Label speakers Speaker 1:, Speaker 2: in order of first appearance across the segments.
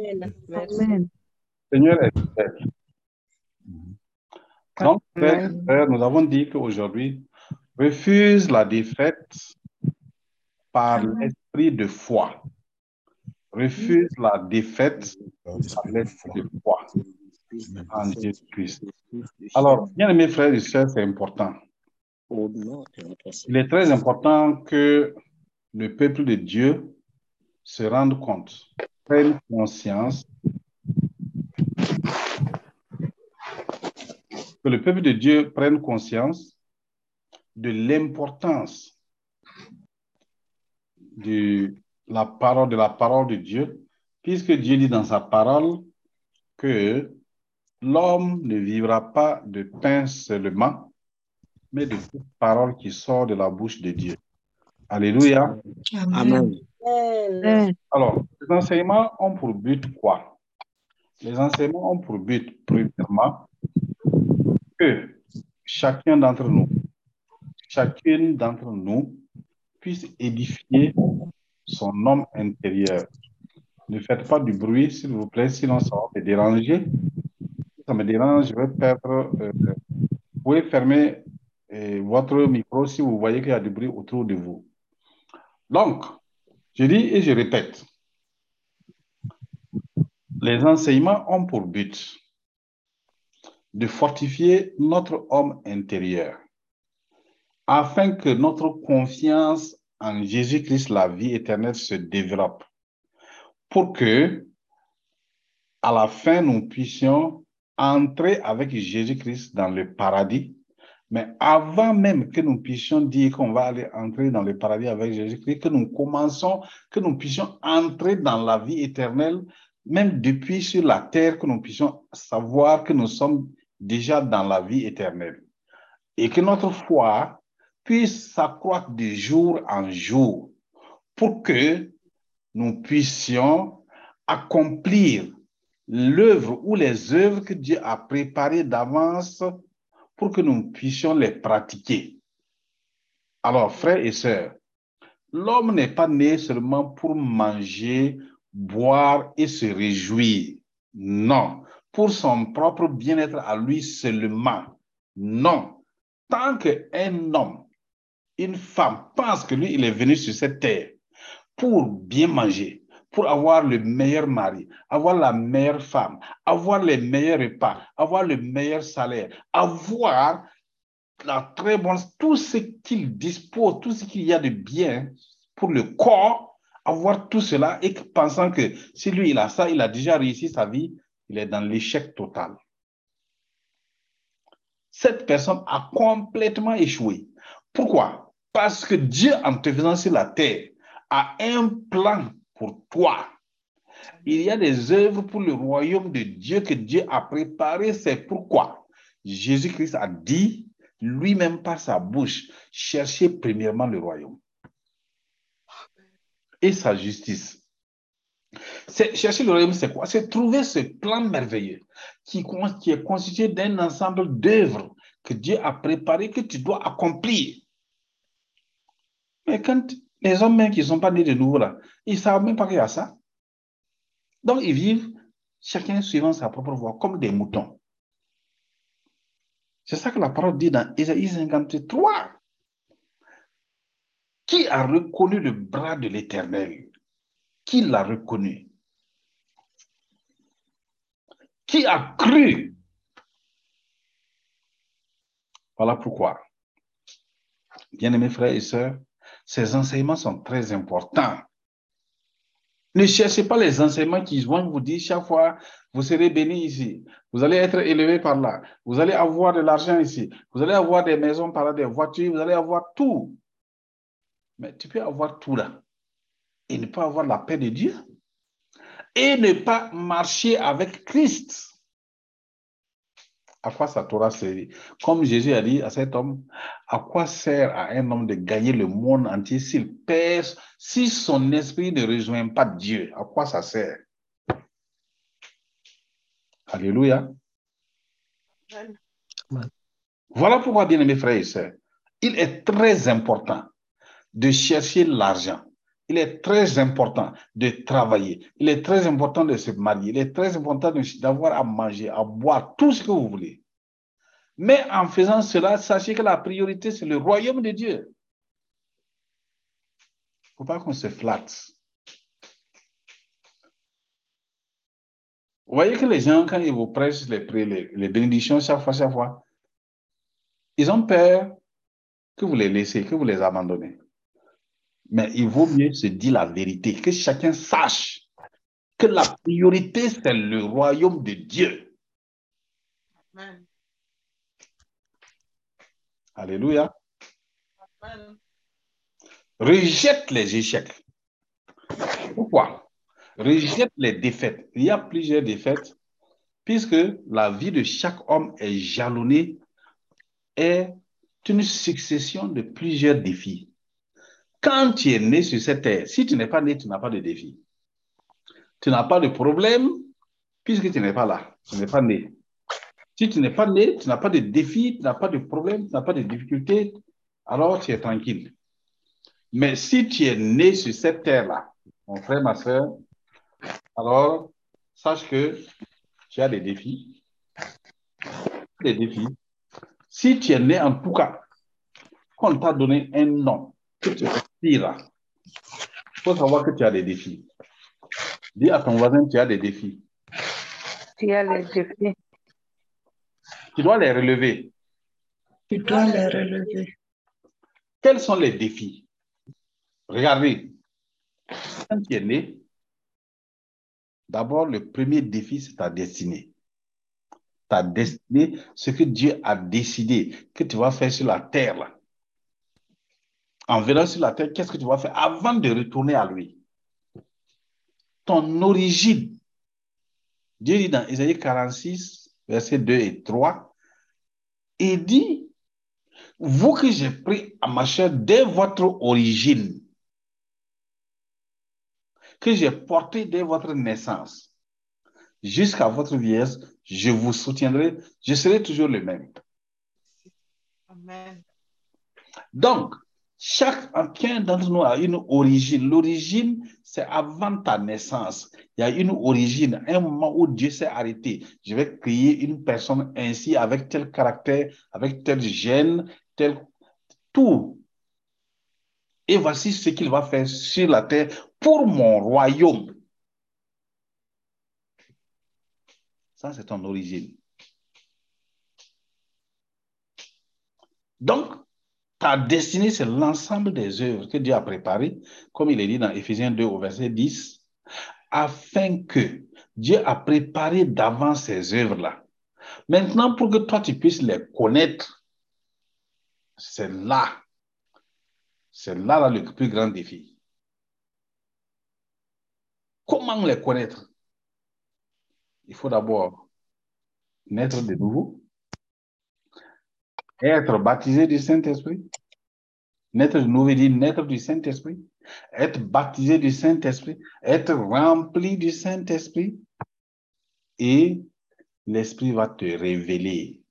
Speaker 1: Amen.
Speaker 2: Seigneur est fidèle. Donc, frères et frères, nous avons dit qu'aujourd'hui, refuse la défaite par l'esprit de foi. Refuse la défaite par l'esprit de foi en Jésus-Christ. Alors, bien aimés frères et sœurs, c'est important. Il est très important que le peuple de Dieu se rende compte, prenne conscience que le peuple de Dieu prenne conscience de l'importance de la parole de la parole de Dieu, puisque Dieu dit dans sa parole que l'homme ne vivra pas de pain seulement, mais de toute parole qui sort de la bouche de Dieu. Alléluia.
Speaker 3: Amen.
Speaker 2: Alors, les enseignements ont pour but quoi? Les enseignements ont pour but, premièrement, que chacun d'entre nous, chacune d'entre nous puisse édifier son homme intérieur. Ne faites pas du bruit, s'il vous plaît, sinon ça va me déranger. Si ça me dérange, je vais perdre. euh, vous pouvez fermer euh, votre micro si vous voyez qu'il y a du bruit autour de vous. Donc, je dis et je répète, les enseignements ont pour but de fortifier notre homme intérieur afin que notre confiance en Jésus-Christ, la vie éternelle, se développe pour que, à la fin, nous puissions entrer avec Jésus-Christ dans le paradis. Mais avant même que nous puissions dire qu'on va aller entrer dans le paradis avec Jésus-Christ, que nous commençons, que nous puissions entrer dans la vie éternelle, même depuis sur la terre, que nous puissions savoir que nous sommes déjà dans la vie éternelle. Et que notre foi puisse s'accroître de jour en jour pour que nous puissions accomplir l'œuvre ou les œuvres que Dieu a préparées d'avance pour que nous puissions les pratiquer. Alors, frères et sœurs, l'homme n'est pas né seulement pour manger, boire et se réjouir. Non, pour son propre bien-être à lui seulement. Non. Tant qu'un homme, une femme pense que lui, il est venu sur cette terre pour bien manger, pour avoir le meilleur mari, avoir la meilleure femme, avoir les meilleurs repas, avoir le meilleur salaire, avoir la très bonne, tout ce qu'il dispose, tout ce qu'il y a de bien pour le corps, avoir tout cela et pensant que si lui il a ça, il a déjà réussi sa vie, il est dans l'échec total. Cette personne a complètement échoué. Pourquoi? Parce que Dieu, en te faisant sur la terre, a un plan pour toi. Il y a des œuvres pour le royaume de Dieu que Dieu a préparé. C'est pourquoi? Jésus-Christ a dit lui-même par sa bouche, cherchez premièrement le royaume et sa justice. Chercher le royaume, c'est quoi? C'est trouver ce plan merveilleux qui, est constitué d'un ensemble d'œuvres que Dieu a préparé, que tu dois accomplir. Mais quand les hommes même qui ne sont pas nés de nouveau, ils ne savent même pas qu'il y a ça. Donc, ils vivent chacun suivant sa propre voie, comme des moutons. C'est ça que la parole dit dans Ésaïe 53. Qui a reconnu le bras de l'Éternel? Qui l'a reconnu? Qui a cru? Voilà pourquoi. Bien-aimés frères et sœurs, ces enseignements sont très importants. Ne cherchez pas les enseignements qui vont vous dire chaque fois, vous serez béni ici, vous allez être élevé par là, vous allez avoir de l'argent ici, vous allez avoir des maisons par là, des voitures, vous allez avoir tout. Mais tu peux avoir tout là et ne pas avoir la paix de Dieu et ne pas marcher avec Christ. À quoi ça t'aura servi Comme Jésus a dit à cet homme, à quoi sert à un homme de gagner le monde entier s'il perd, si son esprit ne rejoint pas Dieu? À quoi ça sert? Alléluia. Voilà pourquoi, bien aimés frères et sœurs, il est très important de chercher l'argent, il est très important de travailler. Il est très important de se marier. Il est très important d'avoir à manger, à boire, tout ce que vous voulez. Mais en faisant cela, sachez que la priorité, c'est le royaume de Dieu. Il ne faut pas qu'on se flatte. Vous voyez que les gens, quand ils vous prêchent les, bénédictions chaque fois, chaque fois, ils ont peur que vous les laissez, que vous les abandonnez. Mais il vaut mieux se dire la vérité, que chacun sache que la priorité, c'est le royaume de Dieu. Amen. Alléluia. Amen. Rejette les échecs. Pourquoi? Rejette les défaites. Il y a plusieurs défaites, puisque la vie de chaque homme est jalonnée, est une succession de plusieurs défis. Quand tu es né sur cette terre, si tu n'es pas né, tu n'as pas de défi. Tu n'as pas de problème puisque tu n'es pas là. Tu n'es pas né. Si tu n'es pas né, tu n'as pas de défi, tu n'as pas de problème, tu n'as pas de difficulté, alors tu es tranquille. Mais si tu es né sur cette terre-là, mon frère, ma soeur, alors sache que tu as des défis. Des défis. Si tu es né en tout cas, qu'on t'a donné un nom, que tu il faut savoir que tu as des défis. Dis à ton voisin, tu as des défis.
Speaker 1: Tu as les défis.
Speaker 2: Tu dois les relever.
Speaker 1: Tu dois les relever.
Speaker 2: Quels sont les défis? Regardez. Quand tu es né, d'abord, le premier défi, c'est ta destinée. Ta destinée, ce que Dieu a décidé que tu vas faire sur la terre. Là en venant sur la terre, qu'est-ce que tu vas faire avant de retourner à lui? Ton origine. Dieu dit dans Isaïe 46, versets 2 et 3, il dit, vous que j'ai pris à ma chair dès votre origine, que j'ai porté dès votre naissance, jusqu'à votre vieillesse, je vous soutiendrai, je serai toujours le même. Amen. Donc, Chacun d'entre nous a une origine. L'origine, c'est avant ta naissance. Il y a une origine, un moment où Dieu s'est arrêté. Je vais créer une personne ainsi, avec tel caractère, avec tel gène, tel tout. Et voici ce qu'il va faire sur la terre pour mon royaume. Ça, c'est ton origine. Donc, ta destinée, c'est l'ensemble des œuvres que Dieu a préparées, comme il est dit dans Éphésiens 2 au verset 10, afin que Dieu a préparé d'avance ces œuvres-là. Maintenant, pour que toi, tu puisses les connaître, c'est là, c'est là, là le plus grand défi. Comment les connaître? Il faut d'abord naître de nouveau, être baptisé du Saint-Esprit. Naître de nouveau dit naître du Saint-Esprit. Être baptisé du Saint-Esprit. Être rempli du Saint-Esprit. Et l'Esprit va te révéler.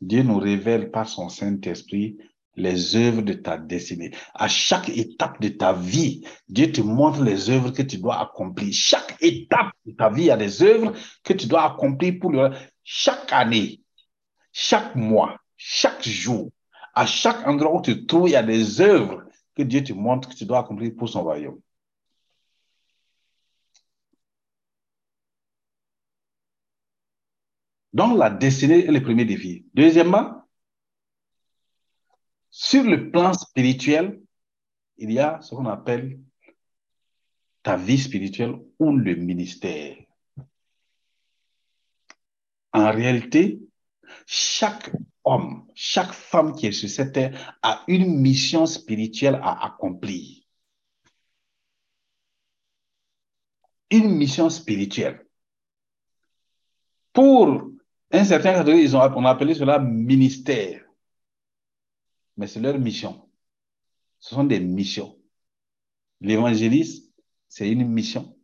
Speaker 2: Dieu nous révèle par son Saint-Esprit les œuvres de ta destinée. À chaque étape de ta vie, Dieu te montre les œuvres que tu dois accomplir. Chaque étape de ta vie, il y a des œuvres que tu dois accomplir pour le... chaque année, chaque mois, chaque jour, à chaque endroit où tu te trouves, il y a des œuvres que Dieu te montre que tu dois accomplir pour son royaume. Donc, la destinée est le premier défi. Deuxièmement, sur le plan spirituel, il y a ce qu'on appelle ta vie spirituelle ou le ministère. En réalité, chaque homme, chaque femme qui est sur cette terre a une mission spirituelle à accomplir. Une mission spirituelle. Pour un certain catégorie, ils ont, on a appelé cela ministère. Mais c'est leur mission. Ce sont des missions. L'évangéliste, c'est une mission.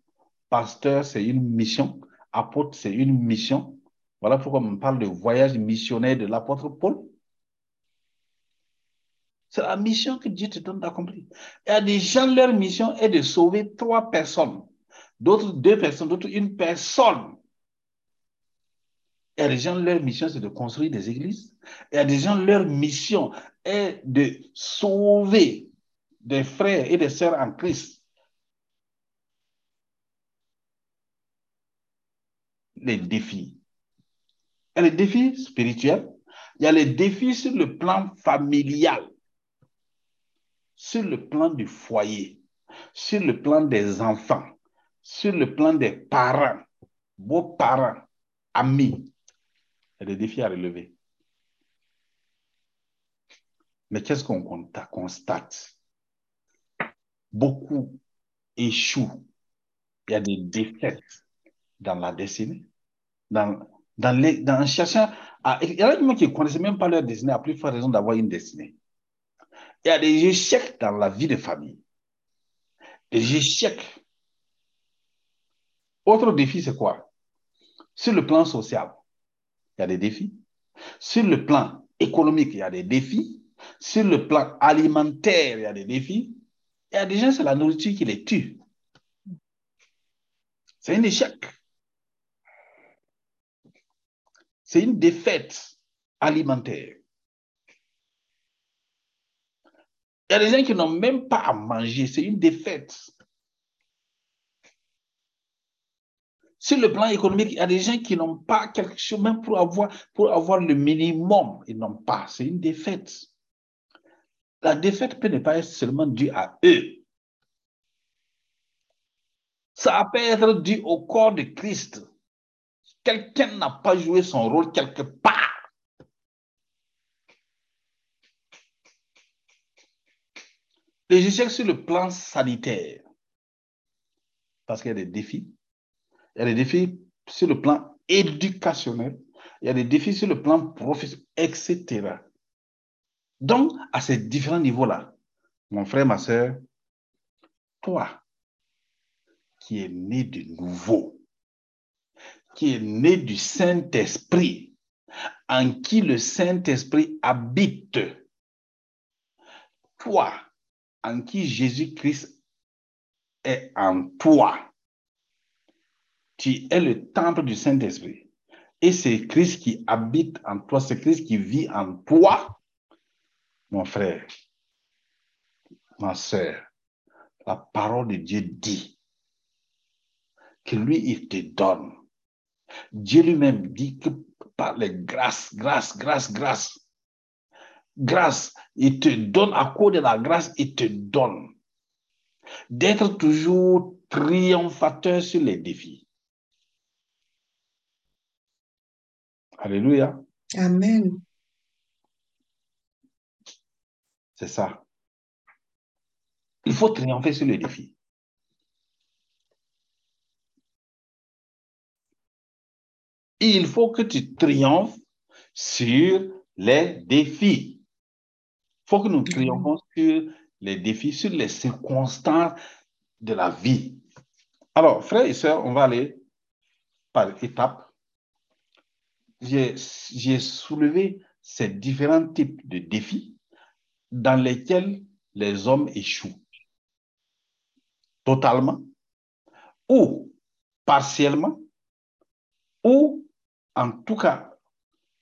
Speaker 2: Pasteur, c'est une mission. Apôtre, c'est une mission. Voilà pourquoi on parle de voyage missionnaire de l'apôtre Paul. C'est la mission que Dieu te donne d'accomplir. Il y a des gens, leur mission est de sauver trois personnes, d'autres deux personnes, d'autres une personne. Il y a des gens, leur mission, c'est de construire des églises. Il y a des gens, leur mission est de sauver des frères et des sœurs en Christ. Les défis. Il y a les défis spirituels, il y a les défis sur le plan familial, sur le plan du foyer, sur le plan des enfants, sur le plan des parents, beaux-parents, amis. Il y a des défis à relever. Mais qu'est-ce qu'on constate? Beaucoup échouent. Il y a des défaites dans la destinée, dans, dans, les, dans. Il y a des gens qui ne connaissaient même pas leur destinée, à plus forte raison d'avoir une destinée. Il y a des échecs dans la vie de famille. Des échecs. Autre défi, c'est quoi? Sur le plan social, il y a des défis. Sur le plan économique, il y a des défis. Sur le plan alimentaire, il y a des défis. Il y a des gens, c'est la nourriture qui les tue. C'est un échec. C'est une défaite alimentaire. Il y a des gens qui n'ont même pas à manger. C'est une défaite. Sur le plan économique, il y a des gens qui n'ont pas quelque chose, même pour avoir, le minimum, ils n'ont pas. C'est une défaite. La défaite peut ne pas être seulement due à eux. Ça peut être dû au corps de Christ. Quelqu'un n'a pas joué son rôle quelque part. Les échecs sur le plan sanitaire, parce qu'il y a des défis. Il y a des défis sur le plan éducationnel. Il y a des défis sur le plan professionnel, etc. Donc, à ces différents niveaux-là, mon frère, ma soeur, toi qui es né de nouveau, qui est né du Saint-Esprit, en qui le Saint-Esprit habite, toi, en qui Jésus-Christ est en toi, tu es le temple du Saint-Esprit. Et c'est Christ qui habite en toi, c'est Christ qui vit en toi mon frère, ma soeur, la parole de Dieu dit que lui, il te donne. Dieu lui-même dit que par les grâces, grâce, grâce, grâce, grâce, il te donne, à cause de la grâce, il te donne d'être toujours triomphateur sur les défis. Alléluia.
Speaker 3: Amen.
Speaker 2: C'est ça. Il faut triompher sur les défis. Il faut que tu triomphes sur les défis. Il faut que nous triomphons sur les défis, sur les circonstances de la vie. Alors, frères et sœurs, on va aller par étapes. J'ai soulevé ces différents types de défis dans lesquels les hommes échouent totalement ou partiellement ou en tout cas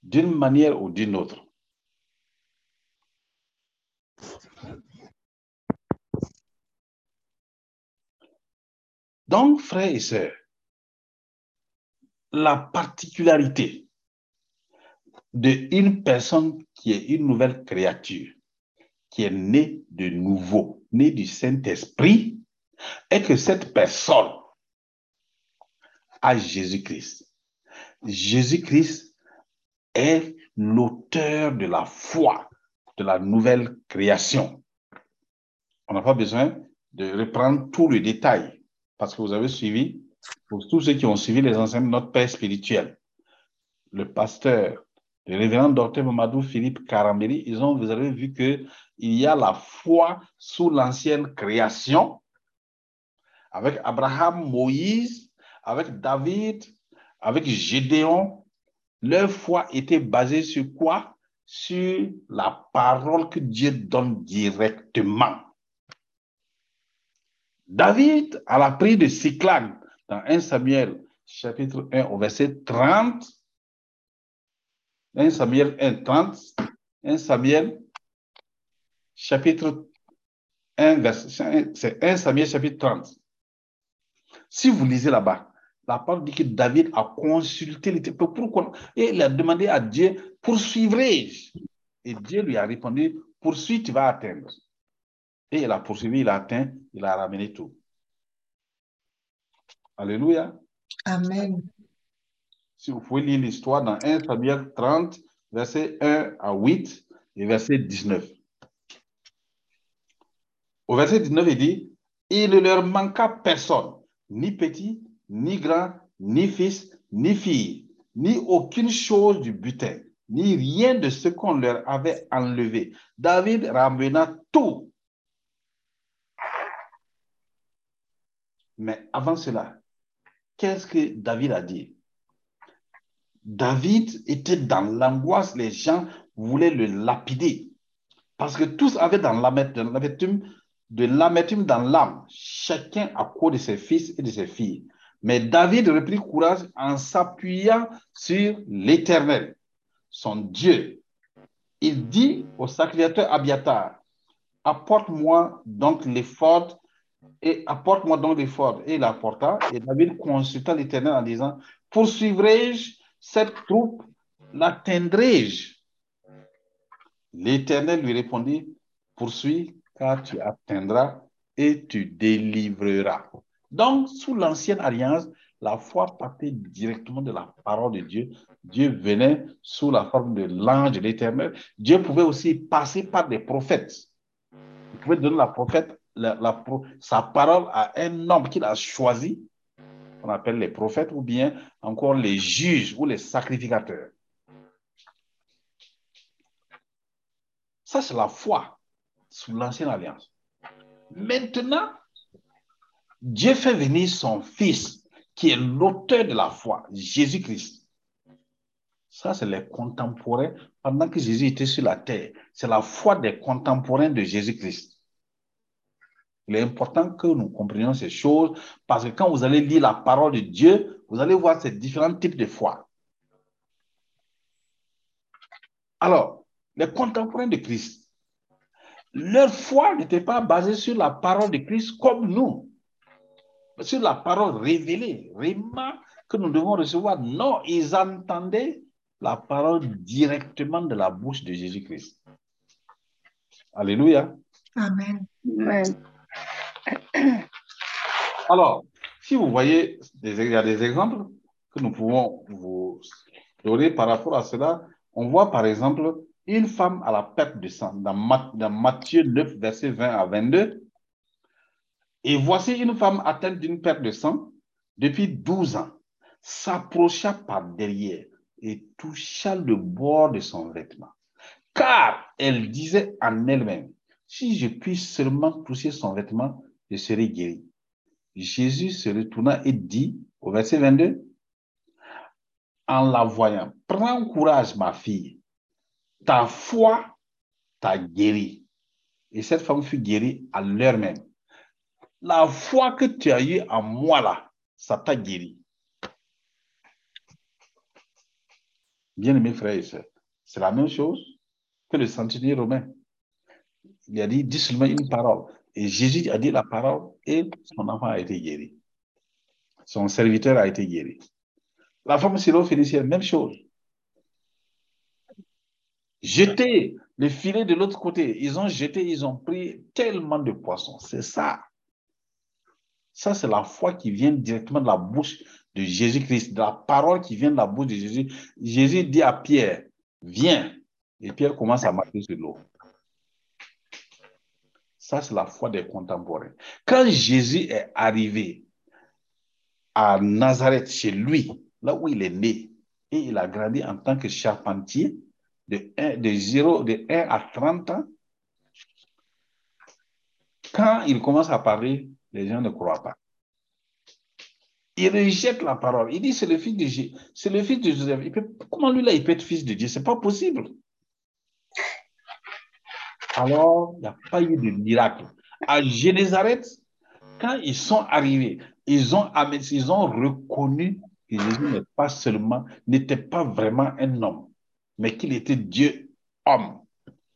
Speaker 2: d'une manière ou d'une autre. Donc, frères et sœurs, la particularité d'une personne qui est une nouvelle créature, qui est né de nouveau, né du Saint-Esprit, est que cette personne a Jésus-Christ. Jésus-Christ est l'auteur de la foi, de la nouvelle création. On n'a pas besoin de reprendre tout le détail parce que vous avez suivi, pour tous ceux qui ont suivi les enseignements de notre Père spirituel, le pasteur, le révérend docteur Mamadou Philippe Karambéry, ils ont, vous avez vu que il y a la foi sous l'ancienne création, avec Abraham, Moïse, avec David, avec Gédéon. Leur foi était basée sur quoi? Sur la parole que Dieu donne directement. David, à la prière de Cyclag, dans 1 Samuel chapitre 1 au verset 30, 1 Samuel 1, 30, 1 Samuel chapitre 1, verset, c'est 1 Samuel chapitre 30. Si vous lisez là-bas, la parole dit que David a consulté les pourquoi et il a demandé à Dieu, poursuivrai-je Et Dieu lui a répondu, poursuis, tu vas atteindre. Et il a poursuivi, il a atteint, il a ramené tout. Alléluia.
Speaker 1: Amen.
Speaker 2: Si vous pouvez lire l'histoire dans 1 Samuel 30, verset 1 à 8 et verset 19. Au verset 19, il dit, il ne leur manqua personne, ni petit, ni grand, ni fils, ni fille, ni aucune chose du butin, ni rien de ce qu'on leur avait enlevé. David ramena tout. Mais avant cela, qu'est-ce que David a dit? David était dans l'angoisse, les gens voulaient le lapider. Parce que tous avaient dans l'amertume, de l'amertume dans l'âme, chacun à cause de ses fils et de ses filles. Mais David reprit courage en s'appuyant sur l'Éternel, son Dieu. Il dit au sacrificateur Abiatar, apporte-moi donc l'effort et apporte-moi donc l'effort. Et il apporta, et David consulta l'Éternel en disant, poursuivrai-je cette troupe, l'atteindrai-je? L'Éternel lui répondit, poursuis, car tu atteindras et tu délivreras. Donc, sous l'ancienne alliance, la foi partait directement de la parole de Dieu. Dieu venait sous la forme de l'ange de l'Éternel. Dieu pouvait aussi passer par des prophètes. Il pouvait donner la prophète, la, sa parole à un homme qu'il a choisi, qu'on appelle les prophètes, ou bien encore les juges ou les sacrificateurs. Ça, c'est la foi sous l'ancienne alliance. Maintenant, Dieu fait venir son Fils, qui est l'auteur de la foi, Jésus-Christ. Ça, c'est les contemporains. Pendant que Jésus était sur la terre, c'est la foi des contemporains de Jésus-Christ. Il est important que nous comprenions ces choses parce que quand vous allez lire la parole de Dieu, vous allez voir ces différents types de foi. Alors, les contemporains de Christ, leur foi n'était pas basée sur la parole de Christ comme nous sur la parole révélée, vraiment, que nous devons recevoir. Non, ils entendaient la parole directement de la bouche de Jésus-Christ. Alléluia.
Speaker 1: Amen.
Speaker 2: Alors, si vous voyez, il y a des exemples que nous pouvons vous donner par rapport à cela. On voit par exemple une femme à la perte de sang dans, Matthieu 9, verset 20 à 22. Et voici une femme atteinte d'une perte de sang depuis 12 ans, s'approcha par derrière et toucha le bord de son vêtement. Car elle disait en elle-même, si je puis seulement toucher son vêtement, je serai guéri. Jésus se retourna et dit au verset 22, en la voyant, prends courage, ma fille, ta foi t'a guéri. Et cette femme fut guérie à l'heure même. La foi que tu as eue en moi là, ça t'a guéri. Bien aimés frères et sœurs, c'est la même chose que le centenier romain. Il a dit, dis seulement une parole. Et Jésus a dit la parole et son enfant a été guéri. Son serviteur a été guéri. La femme syro-phénicienne, même chose. Jeter le filet de l'autre côté. Ils ont jeté, ils ont pris tellement de poissons. C'est ça. Ça, c'est la foi qui vient directement de la bouche de Jésus-Christ, de la parole qui vient de la bouche de Jésus. Jésus dit à Pierre, viens. Et Pierre commence à marcher sur l'eau. Ça, c'est la foi des contemporains. Quand Jésus est arrivé à Nazareth, chez lui, là où il est né, et il a grandi en tant que charpentier de 1, de 0, de 1 à 30 ans, quand il commence à parler, les gens ne croient pas. Il rejette la parole. Il dit c'est le fils de c'est le fils de Joseph. comment lui là il peut être fils de Dieu? C'est pas possible. alors il n'y a pas eu de miracle. À Génézareth, quand ils sont arrivés, ils ont, ils ont reconnu que Jésus n'est pas seulement, n'était pas vraiment un homme, mais qu'il était Dieu homme,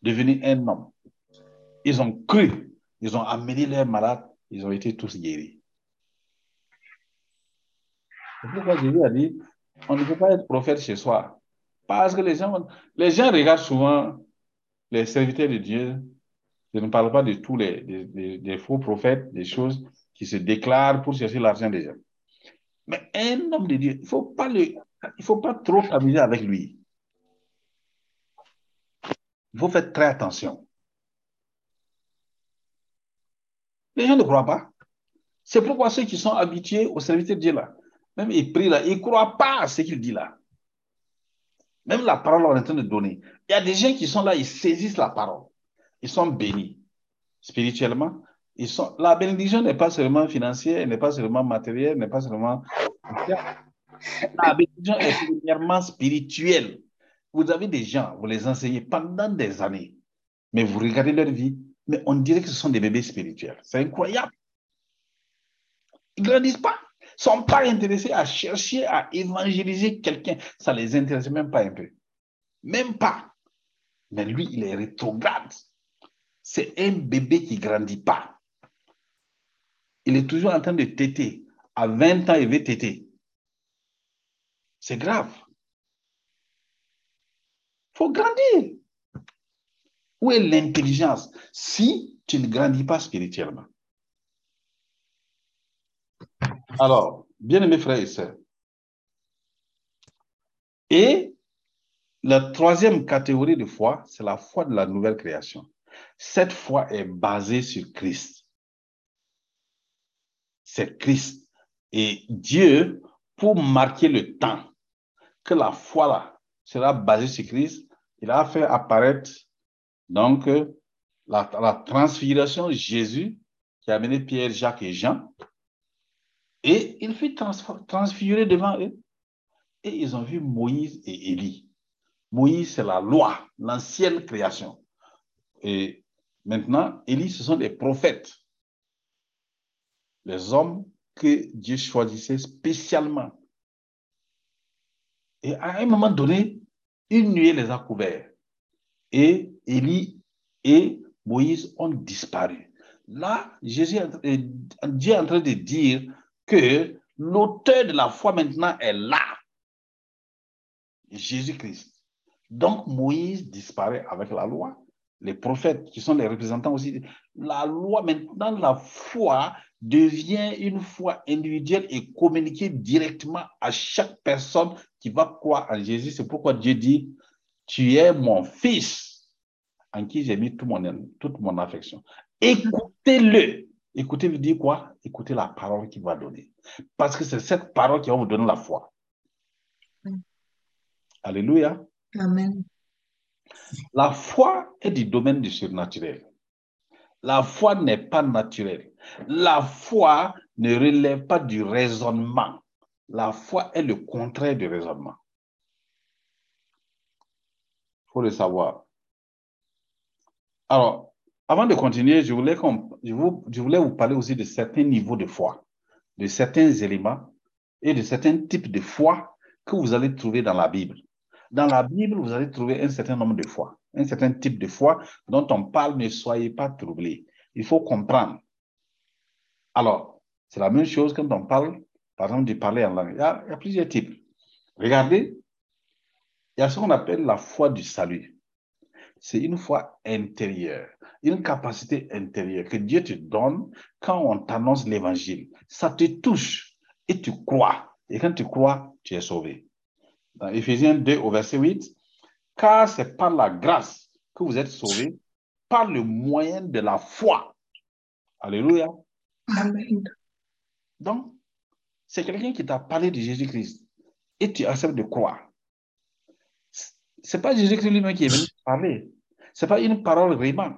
Speaker 2: devenu un homme. Ils ont cru, ils ont amené leurs malades, ils ont été tous guéris. C'est pourquoi Jésus a dit, on ne peut pas être prophète chez soi? Parce que les gens, les gens regardent souvent les serviteurs de Dieu. Je ne parle pas de tous les faux prophètes, des choses qui se déclarent pour chercher l'argent des gens. Mais un homme de Dieu, il ne faut, pas faut pas trop s'amuser avec lui. Il faut faire très attention. Les gens ne croient pas. C'est pourquoi ceux qui sont habitués au service de Dieu là, même ils prient là, ils ne croient pas à ce qu'il dit là. Même la parole qu'on est en train de donner. Il y a des gens qui sont là, ils saisissent la parole. Ils sont bénis spirituellement. Ils sont... La bénédiction n'est pas seulement financière, n'est pas seulement matérielle, n'est pas seulement. La bénédiction est premièrement spirituelle. Vous avez des gens, vous les enseignez pendant des années, mais vous regardez leur vie, mais on dirait que ce sont des bébés spirituels. C'est incroyable. Ils ne grandissent pas. Ils ne sont pas intéressés à chercher à évangéliser quelqu'un. Ça ne les intéresse même pas un peu. Même pas. Mais lui, il est rétrograde. C'est un bébé qui ne grandit pas. Il est toujours en train de téter. À 20 ans, il veut téter. C'est grave faut grandir. Où est l'intelligence si tu ne grandis pas spirituellement? Alors, bien aimés frères et sœurs, et la troisième catégorie de foi, c'est la foi de la nouvelle création. Cette foi est basée sur Christ. C'est Christ. Et Dieu, pour marquer le temps que la foi là sera basée sur Christ, il a fait apparaître donc la, la transfiguration de Jésus qui a amené Pierre, Jacques et Jean. Et il fut transfiguré devant eux. Et ils ont vu Moïse et Élie. Moïse, c'est la loi, l'ancienne création. Et maintenant, Élie, ce sont des prophètes. Les hommes que Dieu choisissait spécialement. Et à un moment donné, une nuée les a couverts. Et Élie et Moïse ont disparu. Là, Jésus, Dieu est en train de dire que l'auteur de la foi maintenant est là. Jésus-Christ. Donc Moïse disparaît avec la loi. Les prophètes, qui sont les représentants aussi, la loi, maintenant, la foi devient une foi individuelle et communiquée directement à chaque personne qui va croire en Jésus. C'est pourquoi Dieu dit, tu es mon fils en qui j'ai mis tout mon, toute mon affection. Écoutez-le. Écoutez-le dire quoi? Écoutez la parole qu'il va donner. Parce que c'est cette parole qui va vous donner la foi. Alléluia.
Speaker 1: Amen.
Speaker 2: La foi est du domaine du surnaturel. La foi n'est pas naturelle. La foi ne relève pas du raisonnement. La foi est le contraire du raisonnement. Il faut le savoir. Alors, avant de continuer, je voulais, vous parler aussi de certains niveaux de foi, de certains éléments et de certains types de foi que vous allez trouver dans la Bible. Dans la Bible, vous allez trouver un certain nombre de foi, un certain type de foi dont on parle, ne soyez pas troublés. Il faut comprendre. Alors, c'est la même chose quand on parle, par exemple, de parler en langue. Il y a plusieurs types. Regardez, il y a ce qu'on appelle la foi du salut. C'est une foi intérieure, une capacité intérieure que Dieu te donne quand on t'annonce l'évangile. Ça te touche et tu crois. Et quand tu crois, tu es sauvé dans Ephésiens 2 au verset 8, car c'est par la grâce que vous êtes sauvés, par le moyen de la foi. Alléluia.
Speaker 1: Amen.
Speaker 2: Donc, c'est quelqu'un qui t'a parlé de Jésus-Christ et tu acceptes de croire. C'est pas Jésus-Christ lui-même qui est venu te parler. C'est pas une parole vraiment,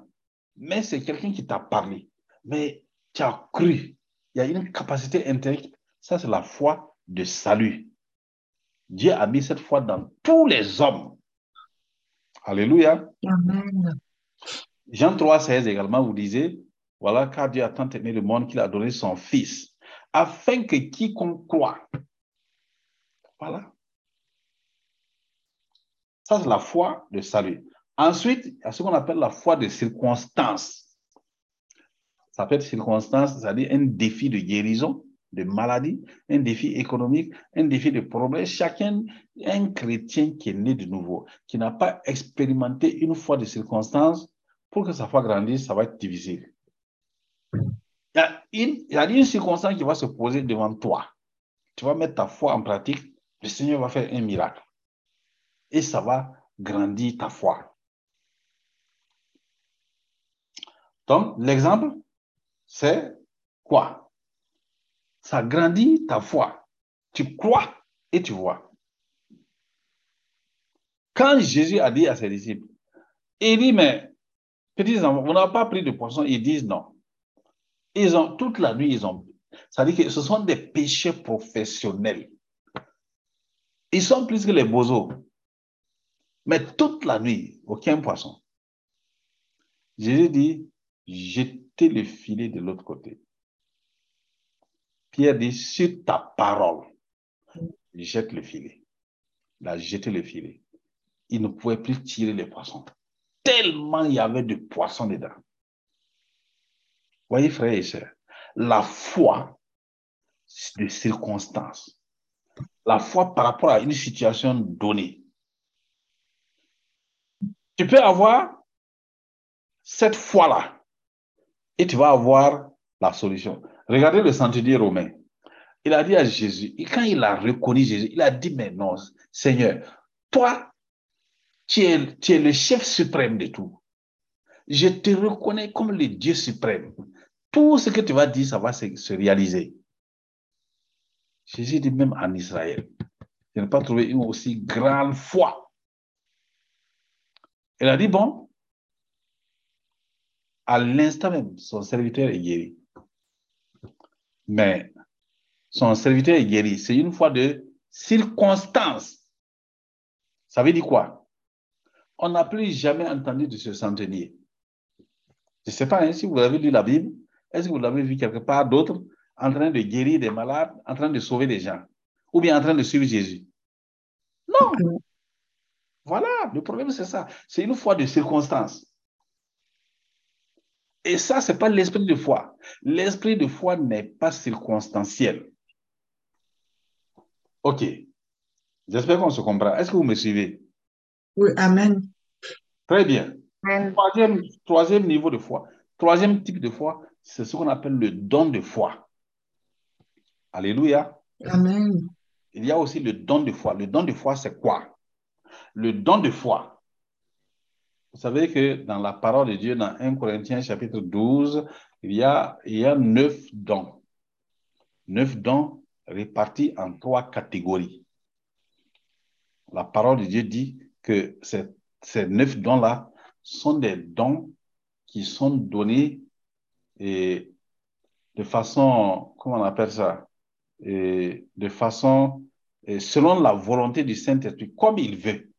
Speaker 2: mais c'est quelqu'un qui t'a parlé. Mais tu as cru. Il y a une capacité intérieure. Ça, c'est la foi de salut. Dieu a mis cette foi dans tous les hommes. Alléluia.
Speaker 1: Amen.
Speaker 2: Jean 3, 16 également, vous disait, voilà, car Dieu a tant aimé le monde qu'il a donné son Fils, afin que quiconque croit, voilà. Ça, c'est la foi de salut. Ensuite, il y a ce qu'on appelle la foi de circonstance. Ça peut être circonstance, c'est-à-dire un défi de guérison, de maladie, un défi économique, un défi de problème. Chacun, un chrétien qui est né de nouveau, qui n'a pas expérimenté une foi de circonstance, pour que sa foi grandisse, ça va être difficile. Il y a une, il y a une circonstance qui va se poser devant toi. Tu vas mettre ta foi en pratique, le Seigneur va faire un miracle. Et ça va grandir ta foi. Donc, l'exemple, c'est quoi? Ça grandit ta foi. Tu crois et tu vois. Quand Jésus a dit à ses disciples, il dit, mais petits enfants, vous n'avez pas pris de poisson, ils disent non. Ils ont, toute la nuit, ils ont. Ça dire que ce sont des péchés professionnels. Ils sont plus que les bozos. Mais toute la nuit, aucun poisson. Jésus dit, jetez le filet de l'autre côté. Pierre dit, sur ta parole, jette le filet. Il a jeté le filet. Il ne pouvait plus tirer les poissons. Tellement il y avait de poissons dedans. Voyez, frères et sœurs, la foi de circonstances, la foi par rapport à une situation donnée. Tu peux avoir cette foi-là et tu vas avoir la solution. Regardez le centenier romain. Il a dit à Jésus, et quand il a reconnu Jésus, il a dit, mais non, Seigneur, toi, tu es, le chef suprême de tout. Je te reconnais comme le Dieu suprême. Tout ce que tu vas dire, ça va se réaliser. Jésus dit même en Israël, je n'ai pas trouvé une aussi grande foi. Il a dit, bon, à l'instant même, son serviteur est guéri. Mais son serviteur est guéri. C'est une foi de circonstance. Ça veut dire quoi? On n'a plus jamais entendu de ce centenier. Je ne sais pas hein, si vous avez lu la Bible. Est-ce que vous l'avez vu quelque part d'autre en train de guérir des malades, en train de sauver des gens, ou bien en train de suivre Jésus? Non. Voilà, le problème c'est ça. C'est une foi de circonstance. Et ça, ce n'est pas l'esprit de foi. L'esprit de foi n'est pas circonstanciel. OK. J'espère qu'on se comprend. Est-ce que vous me suivez?
Speaker 1: Oui, Amen.
Speaker 2: Très bien.
Speaker 3: Amen.
Speaker 2: Troisième, troisième niveau de foi, troisième type de foi, c'est ce qu'on appelle le don de foi. Alléluia.
Speaker 1: Amen.
Speaker 2: Il y a aussi le don de foi. Le don de foi, c'est quoi? Le don de foi. Vous savez que dans la parole de Dieu, dans 1 Corinthiens chapitre 12, il y a, neuf dons. Neuf dons répartis en trois catégories. La parole de Dieu dit que ces, ces neuf dons-là sont des dons qui sont donnés de façon, comment on appelle ça? De façon, selon la volonté du Saint-Esprit, comme il veut.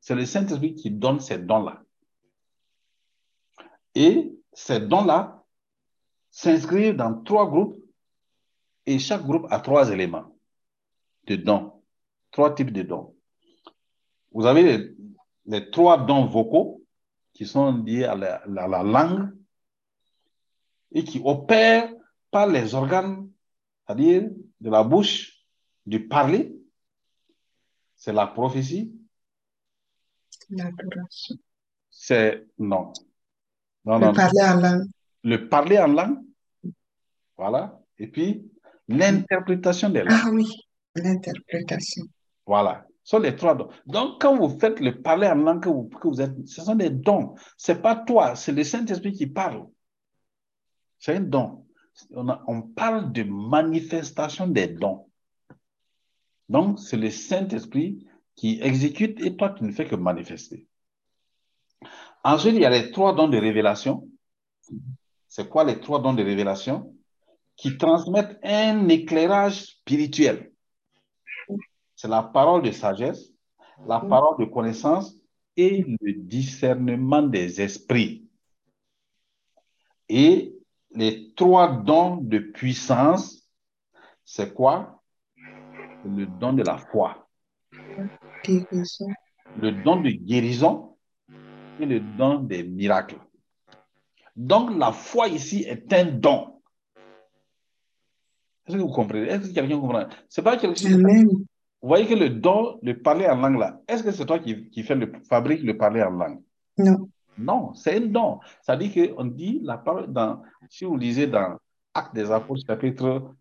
Speaker 2: C'est le Saint-Esprit qui donne ces dons-là. Et ces dons-là s'inscrivent dans trois groupes et chaque groupe a trois éléments de dons, trois types de dons. Vous avez les, les trois dons vocaux qui sont liés à la, à la langue et qui opèrent par les organes, c'est-à-dire de la bouche, du parler. C'est la prophétie,
Speaker 1: L'adoration.
Speaker 2: c'est non. Non,
Speaker 1: Le
Speaker 2: non,
Speaker 1: parler en langue.
Speaker 2: le parler en langue, voilà, et puis l'interprétation des langues,
Speaker 1: Ah oui, l'interprétation.
Speaker 2: voilà. Ce sont les trois dons. Donc, quand vous faites le parler en langue que vous, que vous êtes, ce sont des dons. C'est pas toi, c'est le Saint-Esprit qui parle. C'est un don. On, a- on parle de manifestation des dons. Donc, c'est le Saint-Esprit qui exécute et toi, tu ne fais que manifester. Ensuite, il y a les trois dons de révélation. C'est quoi les trois dons de révélation? Qui transmettent un éclairage spirituel. C'est la parole de sagesse, la parole de connaissance et le discernement des esprits. Et les trois dons de puissance, c'est quoi? Le don de la foi,
Speaker 1: guérison,
Speaker 2: le don de guérison et le don des miracles. Donc la foi ici est un don. Est-ce que vous comprenez? Est-ce que quelqu'un comprend? C'est pas quelque chose.
Speaker 1: Amen.
Speaker 2: Vous voyez que le don, le parler en langue là, est-ce que c'est toi qui, qui fait le, fabrique le parler en langue?
Speaker 1: Non.
Speaker 2: Non, c'est un don. Ça dit qu'on dit la parole dans, si vous lisez dans Actes des Apôtres, chapitre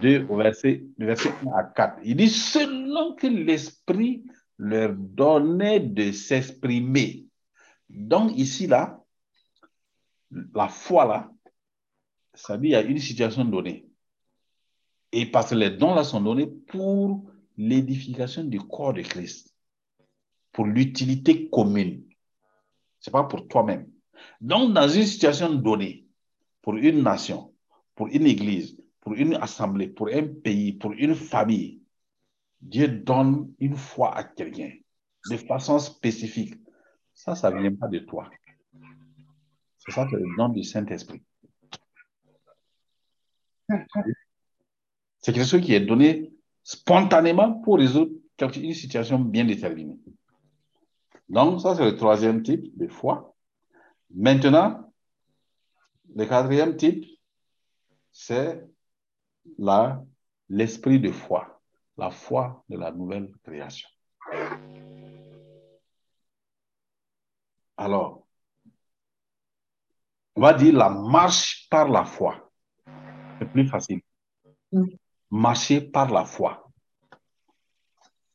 Speaker 2: 2, au verset, verset 1 à 4, il dit selon que l'Esprit leur donnait de s'exprimer. Donc ici, là, la foi, là, ça dit il y a une situation donnée. Et parce que les dons, là, sont donnés pour l'édification du corps de Christ, pour l'utilité commune. C'est pas pour toi-même. Donc, dans une situation donnée, pour une nation, pour une église, pour une assemblée, pour un pays, pour une famille, Dieu donne une foi à quelqu'un de façon spécifique. Ça, ça ne vient pas de toi. C'est ça, c'est le don du Saint-Esprit. C'est quelque chose qui est donné spontanément pour résoudre une situation bien déterminée. Donc, ça, c'est le troisième type de foi. Maintenant, le quatrième type, c'est l'esprit de foi, la foi de la nouvelle création. Alors, on va dire la marche par la foi. C'est plus facile.
Speaker 1: Oui.
Speaker 2: Marcher par la foi.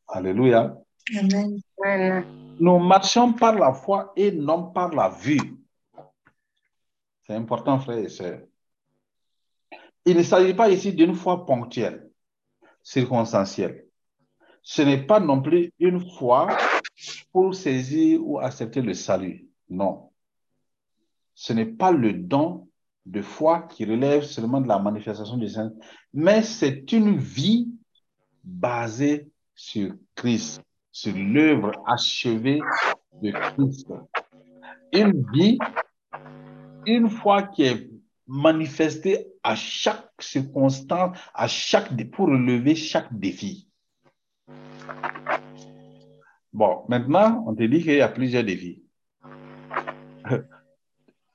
Speaker 2: Alléluia.
Speaker 1: Amen.
Speaker 2: Nous marchons par la foi et non par la vue. C'est important, frères et sœurs. Il ne s'agit pas ici d'une foi ponctuelle, circonstancielle. Ce n'est pas non plus une foi pour saisir ou accepter le salut. Non. Ce n'est pas le don de foi qui relève seulement de la manifestation du Saint, mais c'est une vie basée sur Christ, sur l'œuvre achevée de Christ. Une vie, une foi qui est manifestée à chaque circonstance, à chaque, pour relever chaque défi. Bon, maintenant, on te dit qu'il y a plusieurs défis.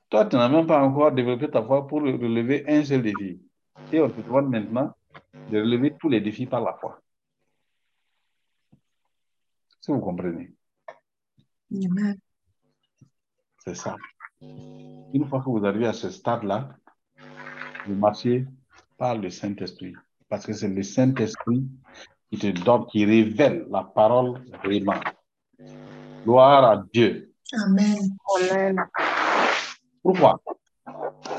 Speaker 2: Toi, tu n'as même pas encore développé ta foi pour relever un seul défi. Et on te demande maintenant de relever tous les défis par la foi. Si vous comprenez? C'est ça. Une fois que vous arrivez à ce stade-là, vous marchez par le Saint-Esprit. Parce que c'est le Saint-Esprit qui te donne, qui révèle la parole vraiment. Gloire à Dieu.
Speaker 1: Amen.
Speaker 3: Amen.
Speaker 2: Pourquoi?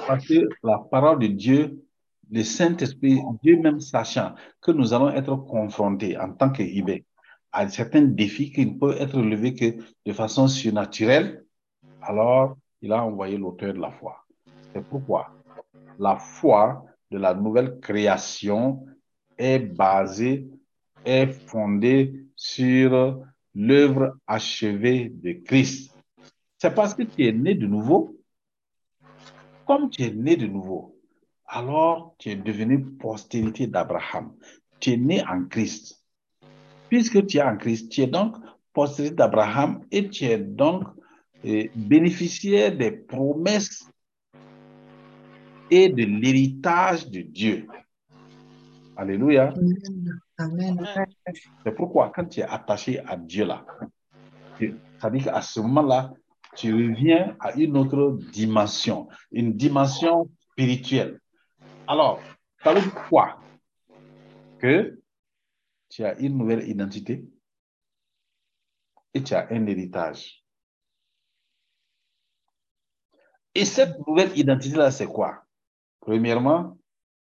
Speaker 2: Parce que la parole de Dieu, le Saint-Esprit, Dieu même sachant que nous allons être confrontés en tant qu'humains à certains défis qui ne peuvent être relevés que de façon surnaturelle, alors il a envoyé l'auteur de la foi. C'est pourquoi la foi de la nouvelle création est basée, est fondée sur l'œuvre achevée de Christ. C'est parce que tu es né de nouveau. Comme tu es né de nouveau, alors tu es devenu postérité d'Abraham. Tu es né en Christ. Puisque tu es en Christ, tu es donc postérité d'Abraham et tu es donc euh, bénéficiaire des promesses et de l'héritage de Dieu. Alléluia.
Speaker 1: Amen.
Speaker 2: C'est pourquoi quand tu es attaché à Dieu là, dit qu'à ce moment-là, tu reviens à une autre dimension, une dimension spirituelle. Alors, ça veut dire quoi? Que tu as une nouvelle identité et tu as un héritage. Et cette nouvelle identité-là, c'est quoi? Premièrement,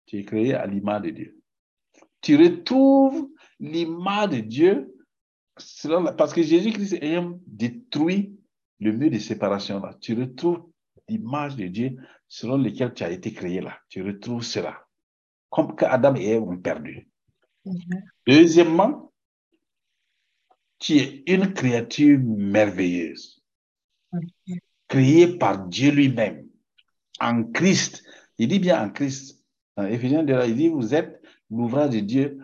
Speaker 2: tu es créé à l'image de Dieu. Tu retrouves l'image de Dieu selon la- parce que Jésus-Christ ayant détruit le mur de séparation là, tu retrouves l'image de Dieu selon lequel tu as été créé là. Tu retrouves cela. Comme que Adam et Ève ont perdu.
Speaker 1: Amen.
Speaker 2: Deuxièmement, tu es une créature merveilleuse, créée par Dieu lui-même. en Christ. Il dit bien en Christ. Dans Éphésiens 2, il dit, vous êtes l'ouvrage de Dieu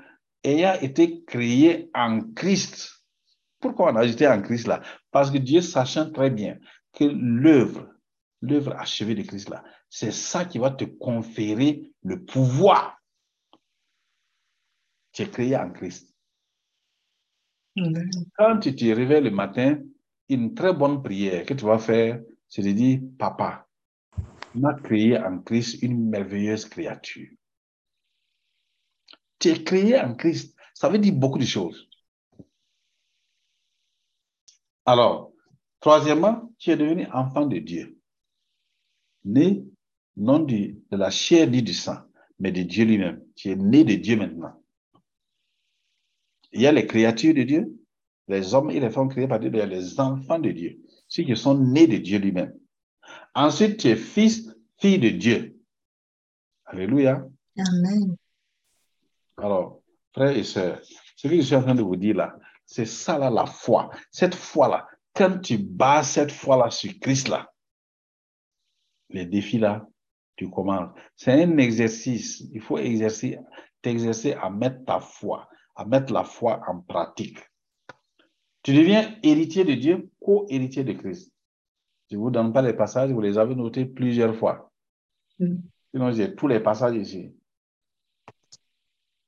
Speaker 2: ayant été créé en Christ. Pourquoi on a ajouté en Christ là? Parce que Dieu, sachant très bien que l'œuvre, l'œuvre achevée de Christ là, c'est ça qui va te conférer le pouvoir. Tu es créé en Christ. Quand tu te réveilles le matin, une très bonne prière que tu vas faire, c'est de dire, Papa, tu m'as créé en Christ une merveilleuse créature. Tu es créé en Christ. Ça veut dire beaucoup de choses. Alors, troisièmement, tu es devenu enfant de Dieu. Né, non de la chair ni du sang, mais de Dieu lui-même. Tu es né de Dieu maintenant. Il y a les créatures de Dieu, les hommes et les femmes créés par Dieu, il y a les enfants de Dieu, ceux qui sont nés de Dieu lui-même. Ensuite, tu es fils, fille de Dieu. Alléluia.
Speaker 1: Amen.
Speaker 2: Alors, frères et sœurs, ce que je suis en train de vous dire là, c'est ça là la foi. Cette foi-là, quand tu bats cette foi-là sur Christ là, les défis là, tu commences. C'est un exercice. Il faut exercer, t'exercer à mettre ta foi, à mettre la foi en pratique. Tu deviens héritier de Dieu, co-héritier de Christ. Je ne vous donne pas les passages, vous les avez notés plusieurs fois.
Speaker 1: Mm.
Speaker 2: Sinon, j'ai tous les passages ici.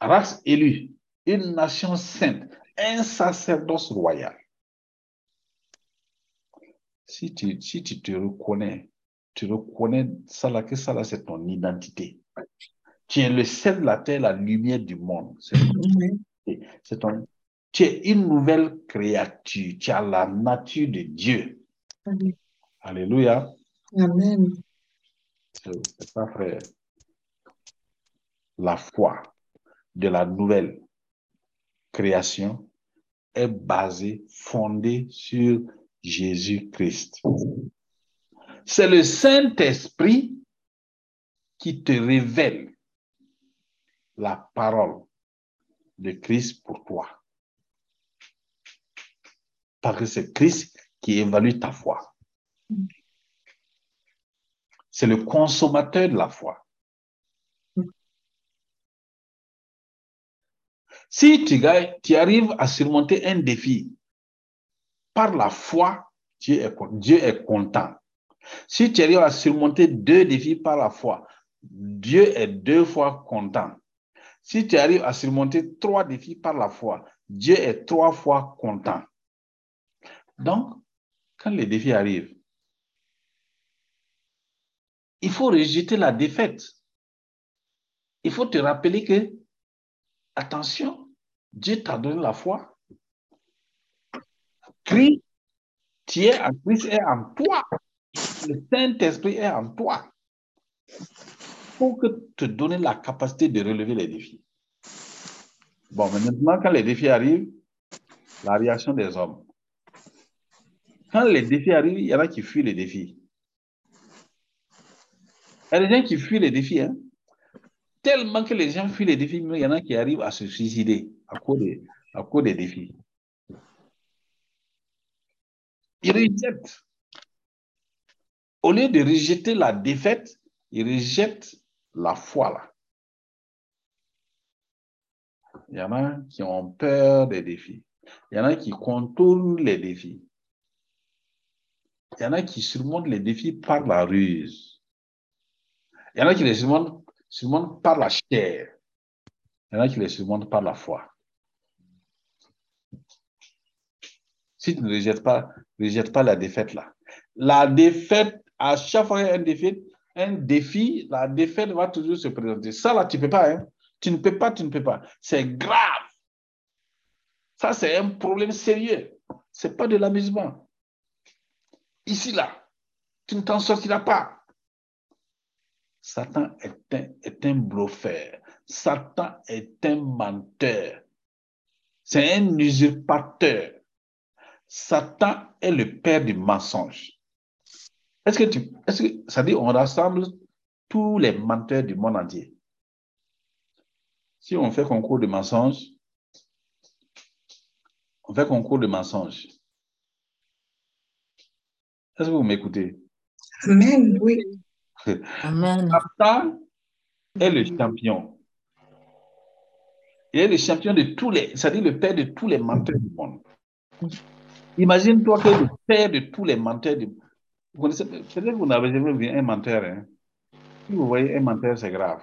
Speaker 2: Race élue, une nation sainte, un sacerdoce royal. Si tu, si tu te reconnais, tu reconnais ça là, que ça là, c'est ton identité. Tu es le sel de la terre, la lumière du monde. C'est ton- tu es une nouvelle créature. Tu as la nature de Dieu.
Speaker 1: Amen.
Speaker 2: Alléluia.
Speaker 1: Amen.
Speaker 2: C'est ça, frère. La foi de la nouvelle création est basée, fondée sur Jésus-Christ. C'est le Saint-Esprit qui te révèle la parole de Christ pour toi. Parce que c'est Christ qui évalue ta foi. C'est le consommateur de la foi. Si tu arrives à surmonter un défi par la foi, Dieu est, Dieu est content. Si tu arrives à surmonter deux défis par la foi, Dieu est deux fois content. Si tu arrives à surmonter trois défis par la foi, Dieu est trois fois content. Donc, quand les défis arrivent, il faut rejeter la défaite. Il faut te rappeler que, attention, Dieu t'a donné la foi. Christ, tu es en Christ est en toi. Le Saint-Esprit est en toi. Pour que te donner la capacité de relever les défis. Bon, maintenant, quand les défis arrivent, la réaction des hommes. Quand les défis arrivent, il y en a qui fuient les défis. Il y a des gens qui fuient les défis. Hein? Tellement que les gens fuient les défis, mais il y en a qui arrivent à se suicider à cause des, à cause des défis. Ils rejettent. Au lieu de rejeter la défaite, ils rejettent la foi. Là. Il y en a qui ont peur des défis. Il y en a qui contournent les défis. Il y en a qui surmontent les défis par la ruse. Il y en a qui les surmontent, surmontent par la chair. Il y en a qui les surmontent par la foi. Si tu ne rejettes pas, rejette pas la défaite là. La défaite, à chaque fois qu'il y a un défi, un défi, la défaite va toujours se présenter. Ça là, tu ne peux pas. Hein? Tu ne peux pas, tu ne peux pas. C'est grave. Ça, c'est un problème sérieux. Ce n'est pas de l'amusement. Ici, là, tu ne t'en sortiras pas. Satan est un, est un bluffeur. Satan est un menteur. C'est un usurpateur. Satan est le père du mensonge. Est-ce que tu, est-ce que, ça dit, on rassemble tous les menteurs du monde entier. Si on fait concours de mensonges, on fait concours de mensonges. Est-ce que vous m'écoutez?
Speaker 1: Amen. Oui.
Speaker 3: Amen.
Speaker 2: Satan est le champion. Il est le champion de tous les, c'est-à-dire le père de tous les menteurs du monde. Imagine-toi que le père de tous les menteurs du monde. Vous connaissez, peut-être que vous n'avez jamais vu un menteur. Hein? Si vous voyez un menteur, c'est grave.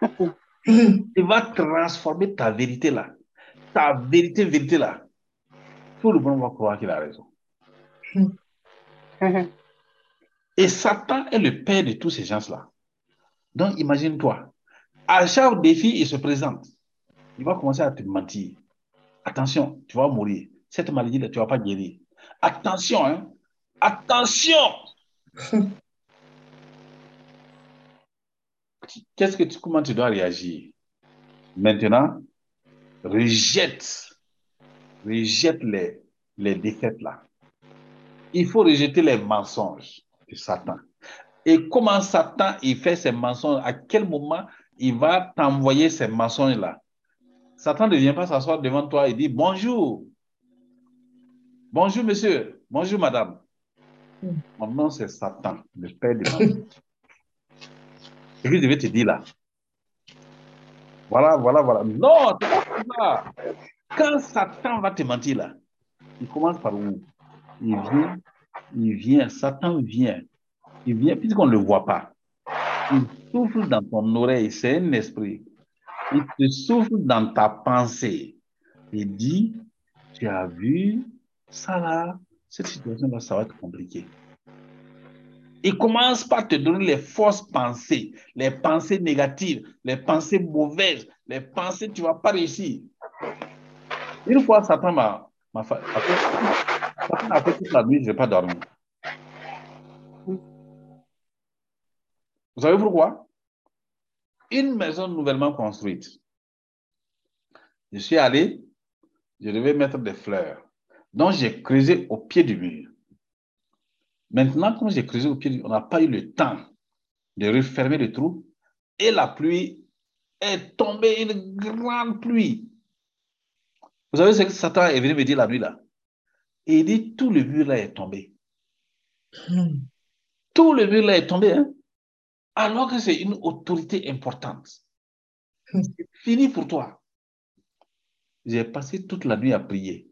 Speaker 2: Il va transformer ta vérité là. Ta vérité, vérité là. Tout le monde va croire qu'il a raison. Et Satan est le père de tous ces gens-là. Donc, imagine-toi, à chaque défi, il se présente. Il va commencer à te mentir. Attention, tu vas mourir. Cette maladie-là, tu ne vas pas guérir. Attention, hein. Attention. Qu'est-ce que tu, comment tu dois réagir? Maintenant, rejette, rejette les, les défaites là. Il faut rejeter les mensonges Satan. Et comment Satan il fait ces mensonges, à quel moment il va t'envoyer ces mensonges-là? Satan ne vient pas s'asseoir devant toi et dit bonjour. Bonjour monsieur, bonjour madame. Mon nom c'est Satan, le père des mensonges. Et puis je vais te dire là. Voilà, voilà, voilà. Non, c'est pas ça. Quand Satan va te mentir là, il commence par où? Il vient, il vient, Satan vient. Il vient puisqu'on ne le voit pas. Il souffle dans ton oreille, c'est un esprit. Il te souffle dans ta pensée. Il dit, tu as vu ça là, cette situation-là, ça va être compliqué. Il commence par te donner les fausses pensées, les pensées négatives, les pensées mauvaises, les pensées tu ne vas pas réussir. Une fois, Satan m'a fait, Satan a fait toute la nuit, je n'ai pas dormi. Vous savez pourquoi? Une maison nouvellement construite. Je suis allé, je devais mettre des fleurs. Donc, j'ai creusé au pied du mur. Maintenant, comme j'ai creusé au pied du mur, on n'a pas eu le temps de refermer le trou et la pluie est tombée, une grande pluie. Vous savez ce que Satan est venu me dire la nuit là? Et il dit, tout le mur là est tombé. Tout le mur là est tombé, hein? alors que c'est une autorité importante. C'est fini pour toi. J'ai passé toute la nuit à prier.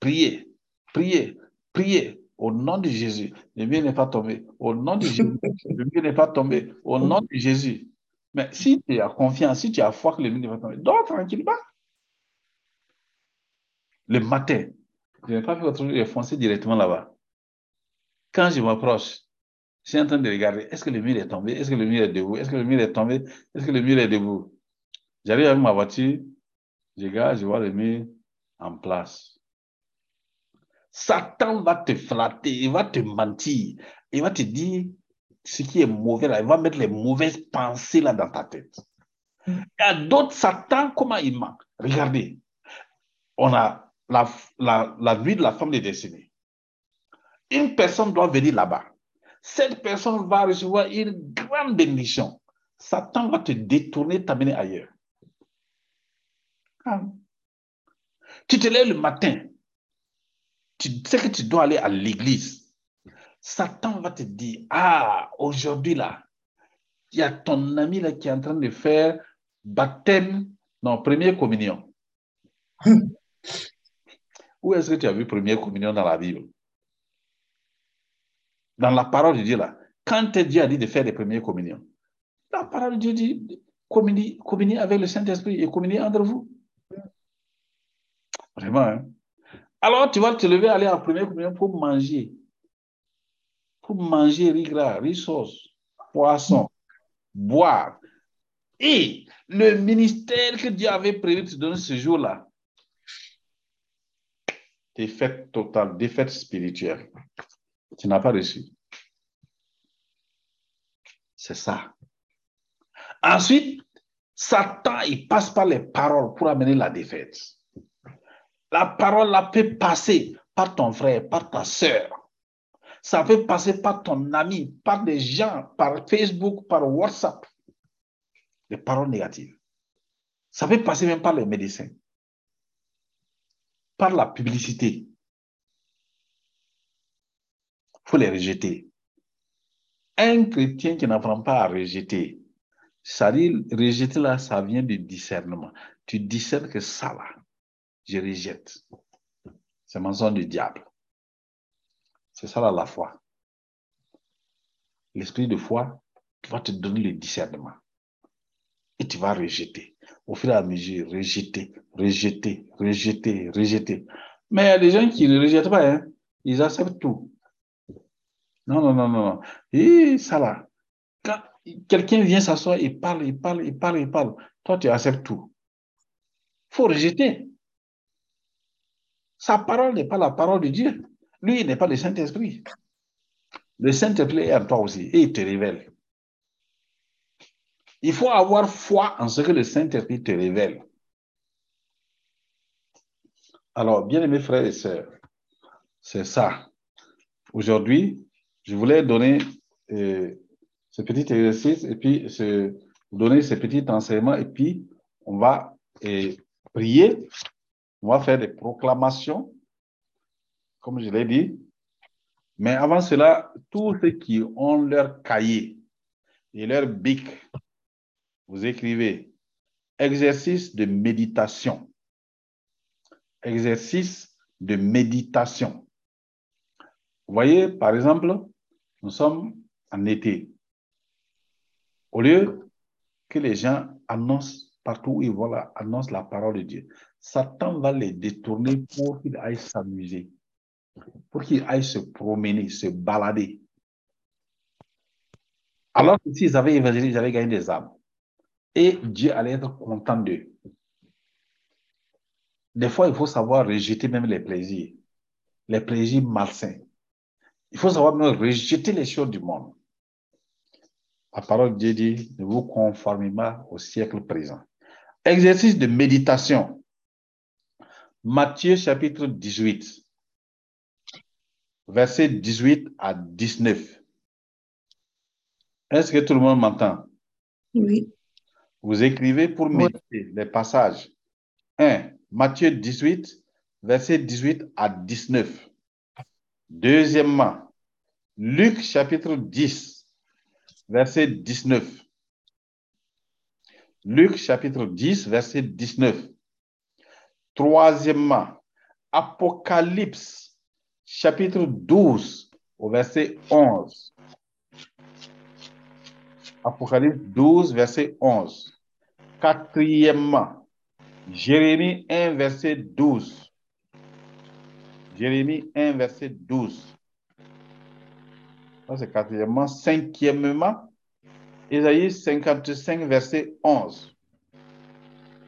Speaker 2: Prier, prier, prier. Au nom de Jésus, le mur n'est pas tombé. Au nom de Jésus, le mur n'est pas tombé. Au nom de Jésus. Mais si tu as confiance, si tu as foi que le mur n'est pas tombé, dors tranquillement. Le matin, je n'ai pas fait autre chose, j'ai foncé directement là-bas. Quand je m'approche, je suis en train de regarder, est-ce que le mur est tombé? Est-ce que le mur est debout? Est-ce que le mur est tombé? Est-ce que le mur est debout? J'arrive avec ma voiture, je regarde, je vois le mur en place. Satan va te flatter, il va te mentir, il va te dire ce qui est mauvais là, il va mettre les mauvaises pensées là dans ta tête. Il y a d'autres Satan, comment il ment? Regardez, on a la, la, la vie de la femme de destinée. Une personne doit venir là-bas cette personne va recevoir une grande bénédiction. Satan va te détourner, t'amener ailleurs. Tu te lèves le matin, tu sais que tu dois aller à l'église. Satan va te dire, ah, aujourd'hui là, il y a ton ami là qui est en train de faire baptême, non, première communion. Où est-ce que tu as vu première communion dans la Bible? dans la parole de Dieu là, quand Dieu a dit de faire les premières communions, la parole de Dieu dit communier, communier avec le Saint-Esprit et communier entre vous. Vraiment. Hein? Alors tu vas te lever, aller en première communion pour manger. Pour manger riz gras, riz sauce, poisson, boire. Et le ministère que Dieu avait prévu de te donner ce jour-là, défaite totale, défaite spirituelle. Tu n'as pas reçu. C'est ça. Ensuite, Satan, il passe par les paroles pour amener la défaite. La parole la peut passer par ton frère, par ta soeur. Ça peut passer par ton ami, par des gens, par Facebook, par WhatsApp. Les paroles négatives. Ça peut passer même par les médecins, par la publicité. Il faut les rejeter. Un chrétien qui n'apprend pas à rejeter, ça dit, rejeter là, ça vient du discernement. Tu discernes que ça là, je rejette. C'est mensonge du diable. C'est ça là la foi. L'esprit de foi va te donner le discernement. Et tu vas rejeter. Au fur et à mesure, rejeter, rejeter, rejeter, rejeter. Mais il y a des gens qui ne rejettent pas, hein. ils acceptent tout. Non, non, non, non. Et ça là, quand quelqu'un vient s'asseoir et parle, il parle, il parle, il parle, toi tu acceptes tout. Il faut rejeter. Sa parole n'est pas la parole de Dieu. Lui, il n'est pas le Saint-Esprit. Le Saint-Esprit est en toi aussi et il te révèle. Il faut avoir foi en ce que le Saint-Esprit te révèle. Alors, bien aimés frères et sœurs, c'est ça. Aujourd'hui, je voulais donner euh, ce petit exercice et puis se, donner ce petit enseignement et puis on va euh, prier, on va faire des proclamations, comme je l'ai dit. Mais avant cela, tous ceux qui ont leur cahier et leur bic, vous écrivez exercice de méditation. Exercice de méditation. Vous voyez, par exemple, nous sommes en été. Au lieu que les gens annoncent partout où ils vont, annoncent la parole de Dieu, Satan va les détourner pour qu'ils aillent s'amuser, pour qu'ils aillent se promener, se balader. Alors que s'ils avaient évangélisé, ils avaient gagné des âmes. Et Dieu allait être content d'eux. Des fois, il faut savoir rejeter même les plaisirs, les plaisirs malsains. Il faut savoir rejeter les choses du monde. La parole de Dieu dit, ne vous conformez pas au siècle présent. Exercice de méditation. Matthieu chapitre 18, verset 18 à 19. Est-ce que tout le monde m'entend?
Speaker 1: Oui.
Speaker 2: Vous écrivez pour méditer les passages. 1. Matthieu 18, verset 18 à 19. Deuxièmement, Luc chapitre 10, verset 19. Luc chapitre 10, verset 19. Troisièmement, Apocalypse chapitre 12 au verset 11. Apocalypse 12, verset 11. Quatrièmement, Jérémie 1, verset 12. Jérémie 1, verset 12. Ça, c'est quatrièmement. Cinquièmement, Ésaïe 55, verset 11.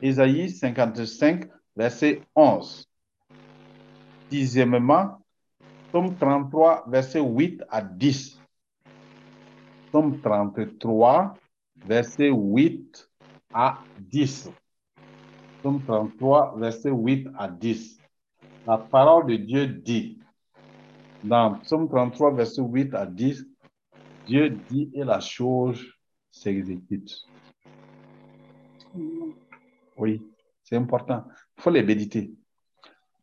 Speaker 2: Ésaïe 55, verset 11. Dixièmement, Somme 33, verset 8 à 10. Somme 33, verset 8 à 10. Somme 33, verset 8 à 10. La parole de Dieu dit, dans Psaume 33, verset 8 à 10, Dieu dit et la chose s'exécute. Oui, c'est important. Il faut les méditer.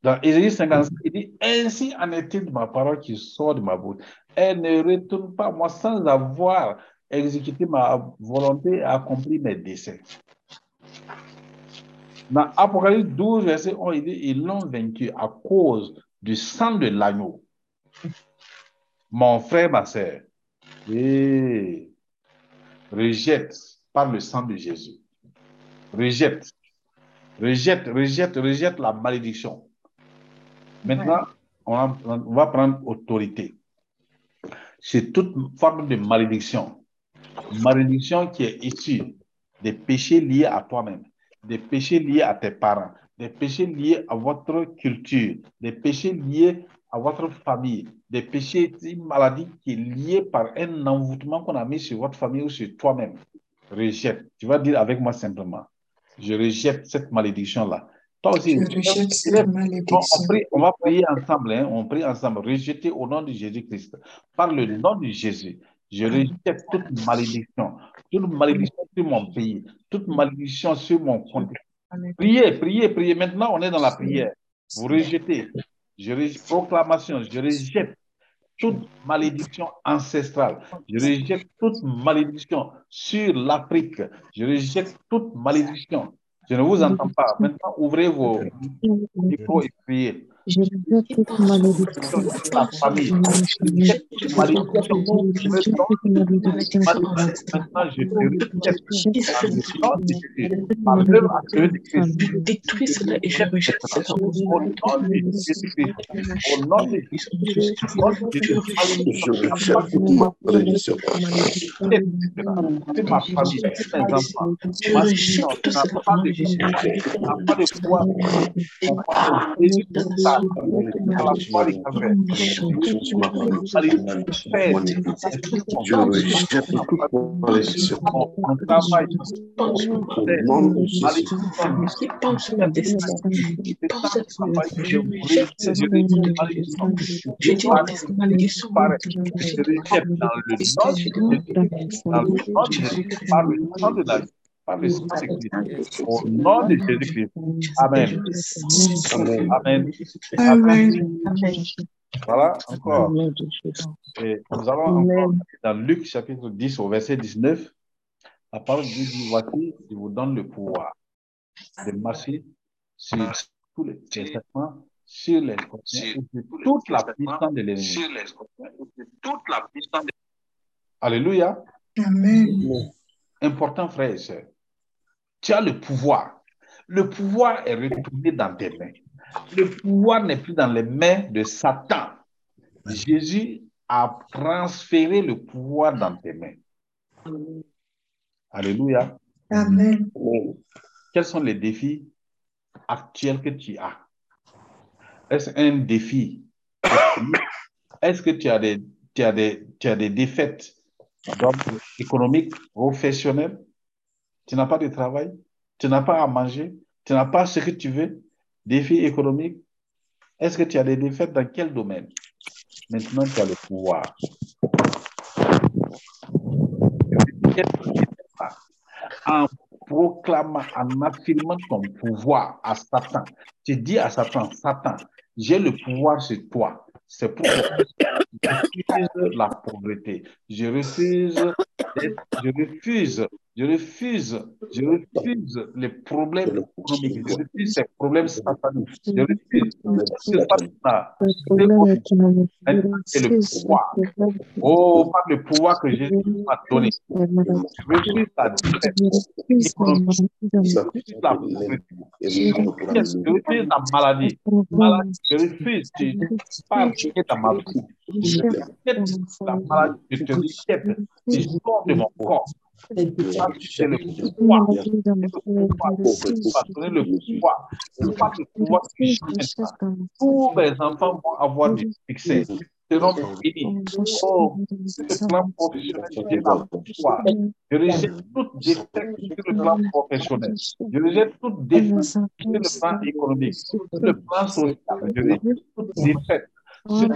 Speaker 2: Dans Ésaïe 55, il dit Ainsi en est-il de ma parole qui sort de ma bouche. Elle ne retourne pas moi sans avoir exécuté ma volonté et accompli mes desseins. Dans Apocalypse 12, verset 11, il dit Ils l'ont vaincu à cause du sang de l'agneau. Mon frère, ma soeur, et rejette par le sang de Jésus. Rejette. Rejette, rejette, rejette la malédiction. Maintenant, on, va, on va prendre autorité. C'est toute forme de malédiction. Malédiction qui est issue des péchés liés à toi-même, des péchés liés à tes parents, des péchés liés à votre culture, des péchés liés à votre famille, des péchés, une maladie qui est liée par un envoûtement qu'on a mis sur votre famille ou sur toi-même. Rejette. Tu vas dire avec moi simplement, je rejette cette malédiction-là. Toi aussi,
Speaker 1: Je rejette cette malédiction.
Speaker 2: on, prie- on va prier ensemble, hein, on prie ensemble, rejeter au nom de Jésus-Christ. Par le nom de Jésus, je rejette toute malédiction, toute malédiction sur mon pays, toute malédiction sur mon compte. Priez, priez, priez. Maintenant, on est dans la prière. Vous rejetez. Je rejette, proclamation, je rejette toute malédiction ancestrale. Je rejette toute malédiction sur l'Afrique. Je rejette toute malédiction. Je ne vous entends pas. Maintenant, ouvrez vos micros et priez.
Speaker 1: Je rejette toute malédiction.
Speaker 2: La famille.
Speaker 1: Je toute malédiction.
Speaker 3: Détruis cela et je rejette cela au
Speaker 2: nom de.
Speaker 4: Je rejette toute malédiction.
Speaker 2: C'est ma famille.
Speaker 3: Je rejette tout cela
Speaker 4: Je rejette
Speaker 3: cette malédiction. Je dis à cette malédiction.
Speaker 2: Je rejette dans le Jésus. Dans le Jésus. Par le sang de la vie. Par le sang de Christ. Au nom de Jésus-Christ. Amen. Amen.
Speaker 1: Amen.
Speaker 2: Voilà, encore. Et nous allons encore dans Luc chapitre 10 au verset 19. La parole dit, voici, je vous donne le pouvoir de marcher sur tous les serpents, sur les scorpions sur toute la puissance de l'ennemi. toute la puissance de Alléluia.
Speaker 1: Amen.
Speaker 2: Important, frère et sœur. Tu as le pouvoir. Le pouvoir est retourné dans tes mains. Le pouvoir n'est plus dans les mains de Satan. Jésus a transféré le pouvoir dans tes mains. Alléluia.
Speaker 1: Amen.
Speaker 2: Quels sont les défis actuels que tu as? Est-ce un défi? Est-ce que tu as des, tu as des, tu as des défaites économiques, professionnelles? Tu n'as pas de travail? Tu n'as pas à manger? Tu n'as pas ce que tu veux? Défis économiques? Est-ce que tu as des défaites dans quel domaine? Maintenant, tu as le pouvoir. En proclamant, en affirmant ton pouvoir à Satan, tu dis à Satan, Satan, j'ai le pouvoir sur toi. C'est pourquoi je refuse la pauvreté. Je refuse, je refuse, je refuse, je refuse les problèmes économiques. Je refuse ces problèmes sataniques. Je refuse. C'est le pouvoir. Oh, par le pouvoir que Jésus m'a donné. Je refuse la défaite économique. Je refuse la pauvreté. Je refuse la maladie. Je refuse. Tu pas appliquer ta maladie. Je rejette la maladie. Je te rejette. Tu sors de mon corps. C'est le pouvoir. C'est le pouvoir. Le pouvoir que Tous mes enfants vont avoir du succès. Seront bénis. Oh, ce plan professionnel, c'est la pouvoir. Je rejette toute défaite sur le plan professionnel. Je rejette toute défaite sur le plan économique, sur le plan social. Je rejette toute défaite le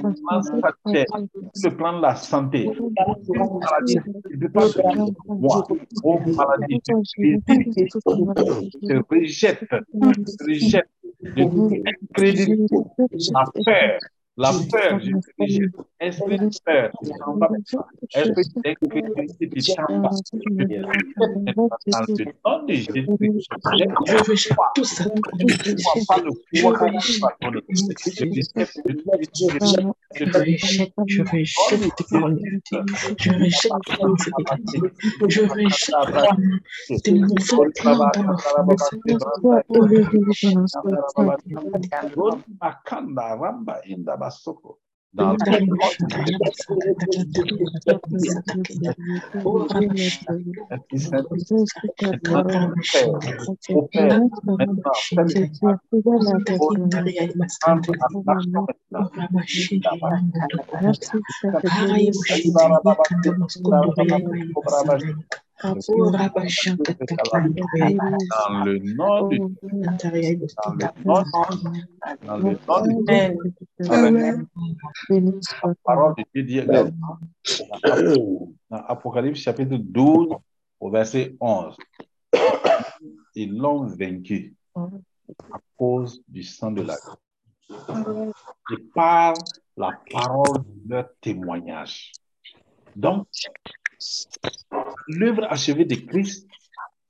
Speaker 2: plan de la santé. Je ne pas moi. Oh, maladie, je rejette, je rejette, je crédit, la peur, la peur, je rejette, esprit de peur, esprit d'incrédulité, tu t'en vas. Dans le nom de Jésus,
Speaker 3: Je
Speaker 2: je ne vois pas le pouvoir que tu. Je rejette, je rejette,
Speaker 3: Je je rejette tes. Je rejette. Je dans ma famille.
Speaker 2: basoko. Thank you. Dans le nom de dans le nom. La parole de Dieu dit dans Apocalypse chapitre 12 au verset 11. Ils l'ont vaincu à cause du sang de la vie. Je parle la parole de leur témoignage. Donc, l'œuvre achevée de Christ,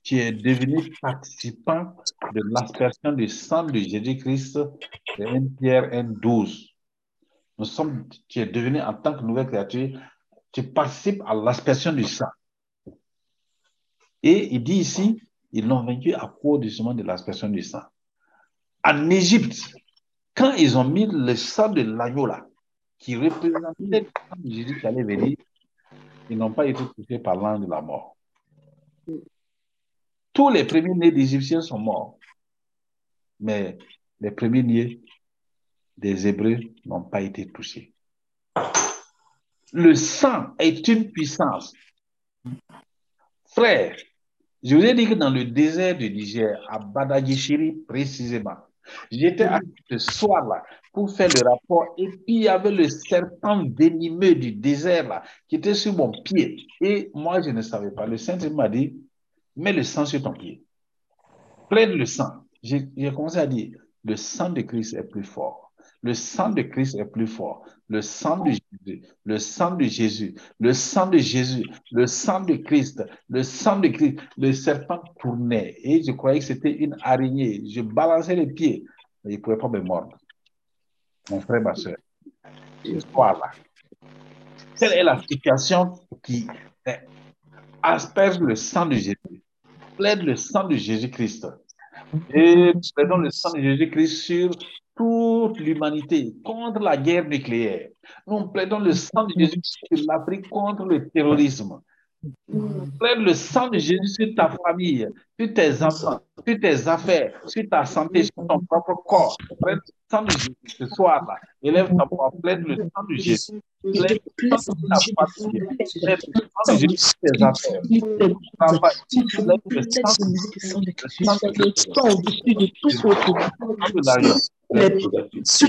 Speaker 2: tu es devenu participant de l'aspersion du sang de Jésus-Christ, de 1 Pierre 1, 12. Nous sommes, tu es devenu en tant que nouvelle créature, tu participes à l'aspersion du sang. Et il dit ici, ils l'ont vaincu à cause justement de l'aspersion du sang. En Égypte, quand ils ont mis le sang de l'agneau là, qui représentait le sang de Jésus qui allait venir, ils n'ont pas été touchés par l'ange de la mort. Tous les premiers-nés d'Égyptiens sont morts, mais les premiers-nés des Hébreux n'ont pas été touchés. Le sang est une puissance. Frère, je vous ai dit que dans le désert du Niger, à Badagishiri précisément, j'étais à ce soir-là pour faire le rapport et puis il y avait le serpent venimeux du désert là qui était sur mon pied. Et moi, je ne savais pas. Le Saint m'a dit, mets le sang sur ton pied. Prenne le sang. J'ai commencé à dire, le sang de Christ est plus fort. Le sang de Christ est plus fort. Le sang de Jésus, le sang de Jésus, le sang de Jésus, le sang de Christ, le sang de Christ. Le serpent tournait. Et je croyais que c'était une araignée. Je balançais les pieds, mais il ne pouvait pas me mordre. Mon frère, ma soeur, ce soir-là, quelle est la situation qui asperge le sang de Jésus, plaide le sang de Jésus-Christ et plaidons le sang de Jésus-Christ sur toute l'humanité contre la guerre nucléaire. Nous plaidons le sang de Jésus sur l'Afrique contre le terrorisme. Plaide le sang de Jésus sur ta famille, sur tes enfants, sur tes affaires, sur ta santé, sur ton propre corps. Plaide le sang de Jésus ce soir-là. Élève ta voix, plaide le sang de Jésus. Plaide le sang de ta famille. Plaide le sang de Jésus sur tes affaires. Le sang de Jésus. Le sang
Speaker 3: au-dessus de tout autre. Sur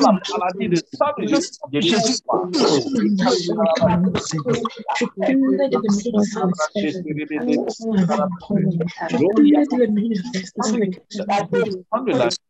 Speaker 2: la maladie de sang de Jésus. Seigneur, guerre civile, les accidents, oh,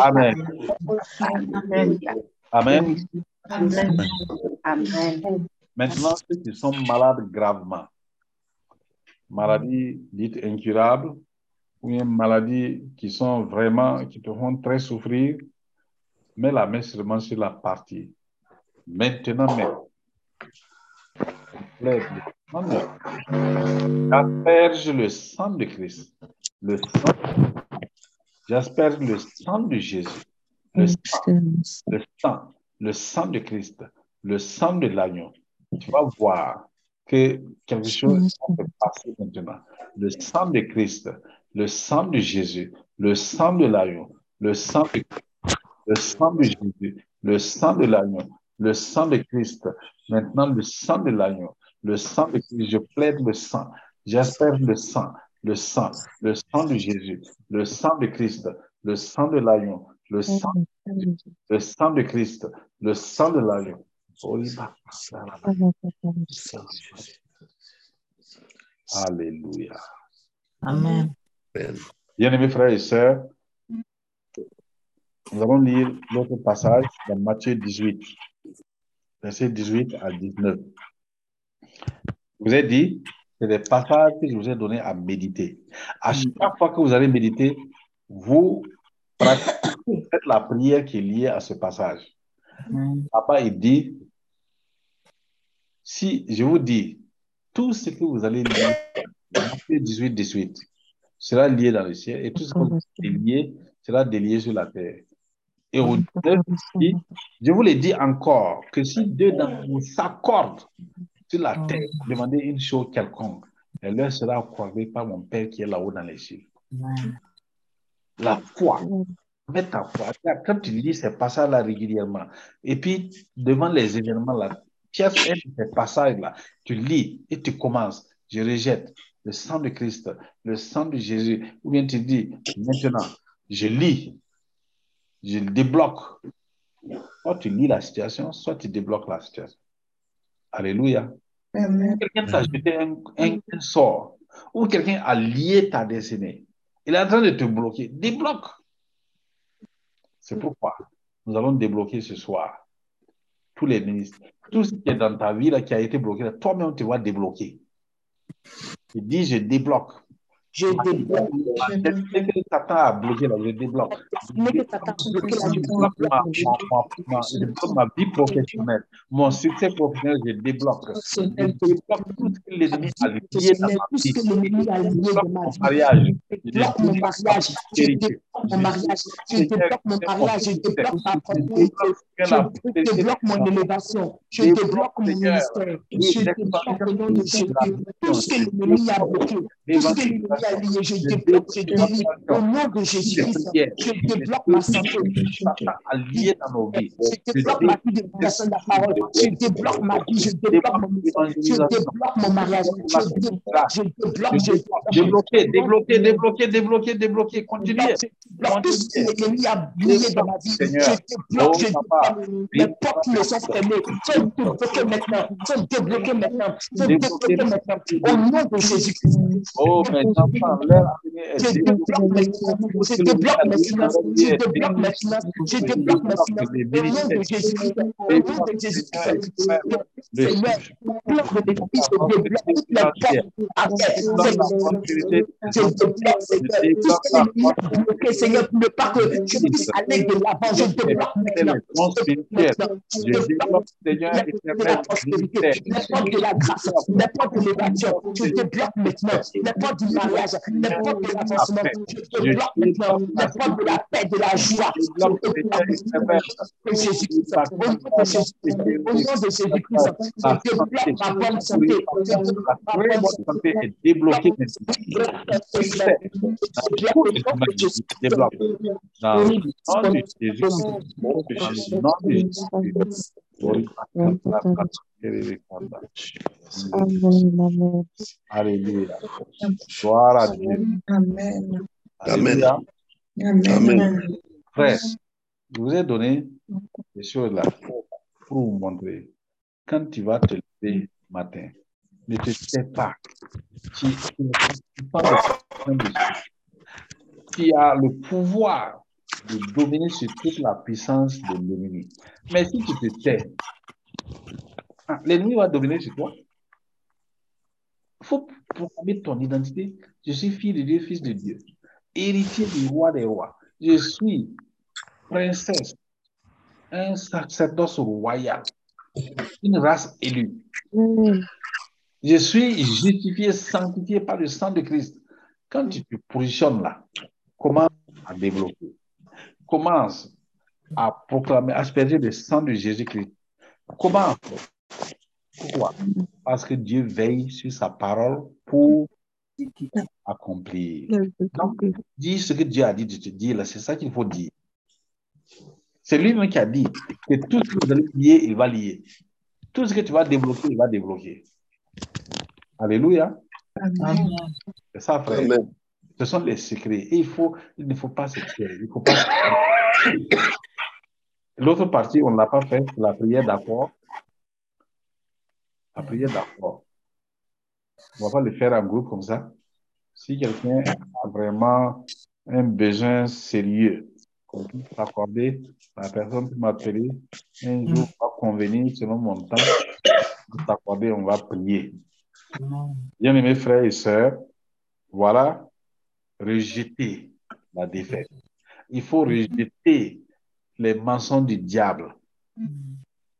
Speaker 2: Amen. Amen.
Speaker 5: Amen.
Speaker 2: Maintenant, ceux qui sont malades gravement, maladies dites incurables, ou bien maladies qui sont vraiment, qui te font très souffrir, mets la main seulement sur la partie. Maintenant, J'asperge le sang de Christ. Le sang. J'asperge le sang de Jésus. Le sang, le sang, le sang de Christ, le sang de l'agneau. Tu vas voir que quelque chose va se passer maintenant. Le sang de Christ, le sang de Jésus, le sang de l'agneau, le sang de le sang de Jésus, le sang de l'agneau, le sang de Christ, maintenant le sang de l'agneau, le sang de Christ, je plaide le sang, j'espère le sang, le sang, le sang de Jésus, le sang de Christ, le sang de l'agneau, le sang, le sang de Christ, le sang de l'agneau. Alléluia.
Speaker 3: Amen.
Speaker 2: Bien-aimés frères et sœurs, Nous allons lire l'autre passage dans Matthieu 18, versets 18 à 19. Je vous ai dit, c'est des passages que je vous ai donnés à méditer. À chaque fois que vous allez méditer, vous pratiquez, faites la prière qui est liée à ce passage. Papa, il dit, si je vous dis, tout ce que vous allez lire, Matthieu 18, 18, sera lié dans le ciel et tout ce que vous allez lier sera délié sur la terre. Et au 19, il dit, je vous le dis encore, que si deux d'entre vous s'accordent sur la terre, demandez une chose quelconque, elle leur sera accordée par mon Père qui est là-haut dans les cieux. La foi. Mets ta foi. Quand tu lis ces passages-là régulièrement, et puis devant les événements-là, de ces passages-là, tu lis et tu commences. Je rejette le sang de Christ, le sang de Jésus. Ou bien tu dis, maintenant, je lis, je débloque. Soit tu lis la situation, soit tu débloques la situation. Alléluia. Quelqu'un t'a jeté un, un- un sort, ou quelqu'un a lié ta destinée. Il est en train de te bloquer. Débloque. C'est pourquoi nous allons débloquer ce soir tous les ministres. Tout ce qui est dans ta vie là, qui a été bloqué, toi-même, tu vas débloquer. Tu dis, je débloque.
Speaker 5: Je débloque.
Speaker 2: Ce que Satan a bloqué, là, je débloque. Je ma, vie professionnelle, mon succès professionnel, je débloque. Je débloque tout ce que l'ennemi a lié dans ma vie. Je débloque mon mariage.
Speaker 5: Je débloque mon mariage. Mon mariage. Je débloque mon mariage. Je débloque ma propriété. Je débloque mon élévation. Je débloque mon ministère. Je débloque au nom de Jésus. Tout ce que l'ennemi a bloqué. Tout ce que l'ennemi a lié. Je débloque. Je. Au nom de Jésus-Christ. Je débloque ma santé. Je débloque ma vie de la parole. Je débloque ma vie. Je débloque mon ministère. Je débloque mon mariage. Je débloque. Je débloque. Je débloque.
Speaker 2: Débloquer, débloquer, débloquer, débloquer, débloquer. Continuez.
Speaker 5: Débloque tout ce que l'ennemi a brûlé dans ma vie.
Speaker 2: Seigneur.
Speaker 5: Je débloque,
Speaker 2: Oh,
Speaker 5: je débloque. Les portes me sont fermées maintenant. Sont débloquées maintenant. Maintenant. Au nom de Jésus-Christ.
Speaker 2: Oh, leur avenir est
Speaker 5: Je débloque maintenant. Je débloque finances. Je débloque. Je mes finances. Au nom de Jésus-Christ. Au nom de Jésus-Christ. Seigneur, de bénéfices, je débloque toutes les portes. Je débloque, Seigneur, tout ce que l'ennemi a bloqué, Seigneur, ne pas que je puisse aller de l'avant. Je maintenant. Je débloque maintenant. Je
Speaker 2: Je développe, Seigneur,
Speaker 5: de la prospérité, les portes de la grâce, les portes de l'évasion. Je débloque maintenant les portes du mariage, les portes de l'avancement. Je débloque maintenant les portes de la paix, de la joie. Je Jésus-Christ. Au nom de Jésus-Christ. Au nom de Jésus-Christ. Je débloque ma bonne santé. Je ma bonne santé.
Speaker 2: est débloquée maintenant. Débloque. Dans le nom de Jésus. Dans le nom de Jésus. Alléluia. Gloire à Dieu.
Speaker 1: Amen.
Speaker 2: Alléluia.
Speaker 1: Amen.
Speaker 2: Frère, je vous ai donné des choses là pour vous montrer. Quand tu vas te lever matin, ne te tais pas. Tu, tu, tu parles de Tu as le pouvoir de dominer sur toute la puissance de l'ennemi. Mais si tu te tais, ah, l'ennemi va dominer sur toi. Il faut proclamer ton identité. Je suis fille de Dieu, fils de Dieu, héritier du roi des rois. Je suis princesse, un sacerdoce royal, une race élue. Je suis justifié, sanctifié par le sang de Christ. Quand tu te positionnes là, à développer. Commence à proclamer, à asperger le sang de Jésus-Christ. Comment Pourquoi? Parce que Dieu veille sur sa parole pour accomplir. Donc, dis ce que Dieu a dit de te dire, là, c'est ça qu'il faut dire. C'est lui-même qui a dit que tout ce que vous allez lier, il va lier. Tout ce que tu vas débloquer, il va débloquer. Alléluia.
Speaker 1: Amen.
Speaker 2: C'est ça, frère.
Speaker 4: Amen.
Speaker 2: Ce sont les secrets. Et il, faut, il ne faut pas se. Il faut pas. L'autre partie, on ne l'a pas fait, c'est la prière d'accord. La prière d'accord. On ne va pas le faire en groupe comme ça. Si quelqu'un a vraiment un besoin sérieux qu'on puisse s'accorder. La personne qui m'a appelé, un jour, on va convenir selon mon temps, de s'accorder, on va prier. Bien-aimés frères et sœurs, voilà, rejeter la défaite. Il faut rejeter les mensonges du diable.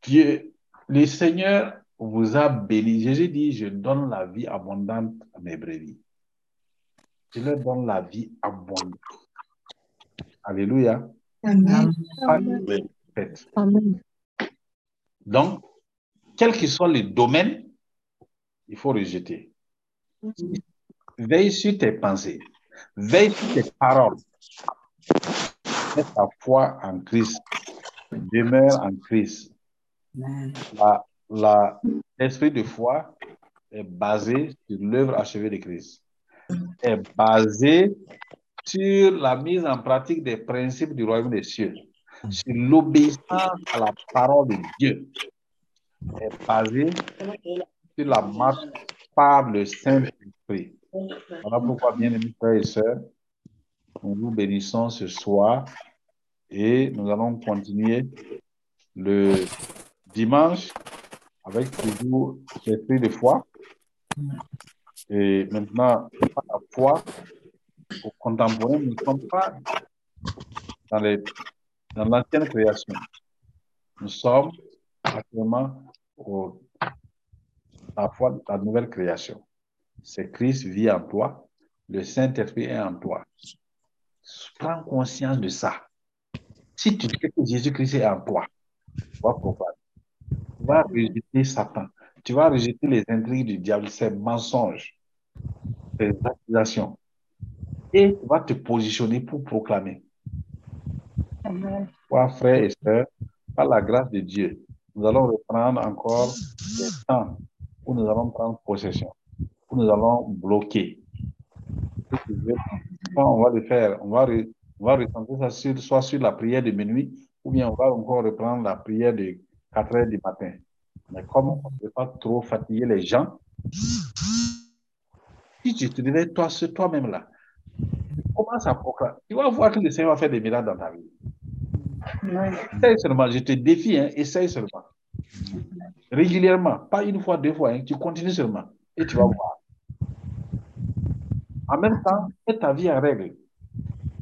Speaker 2: Dieu, le Seigneur vous a béni. Jésus dit, je donne la vie abondante à mes brebis. Je leur donne la vie abondante. Alléluia.
Speaker 1: Amen.
Speaker 3: Amen.
Speaker 2: Donc, quel que soit le domaine, il faut rejeter. Veille sur tes pensées. Veille sur tes paroles. Mets ta foi en Christ. Demeure en Christ. L'esprit de foi est basé sur l'œuvre achevée de Christ. Est basé sur la mise en pratique des principes du royaume des cieux, sur l'obéissance à la parole de Dieu. Est basé sur la marche par le Saint-Esprit. Voilà pourquoi, bien aimés frères et sœurs, nous vous bénissons ce soir et nous allons continuer le dimanche avec toujours l'esprit de foi. Et maintenant, la foi au contemporain, nous ne sommes pas dans, dans l'ancienne création. Nous sommes actuellement au, la foi de la nouvelle création. C'est Christ vit en toi, le Saint-Esprit est en toi. Prends conscience de ça. Si tu sais que Jésus-Christ est en toi, tu vas pourquoi tu vas rejeter Satan. Tu vas rejeter les intrigues du diable, ses mensonges, ses accusations. Et tu vas te positionner pour proclamer. Toi, frères et sœurs, par la grâce de Dieu, nous allons reprendre encore des temps où nous allons prendre possession, où nous allons bloquer. On va le faire, on va, on va ça sur, soit sur la prière de minuit, ou bien on va encore reprendre la prière de 4 heures du matin. Mais comme on ne veut pas trop fatiguer les gens, si tu te réveilles toi, toi-même là, commence à proclamer. Tu vas voir que le Seigneur va faire des miracles dans ta vie. Essaye seulement, je te défie, hein, essaye seulement. Régulièrement, pas une fois, deux fois, hein, tu continues seulement et tu vas voir. En même temps, mets ta vie en règle.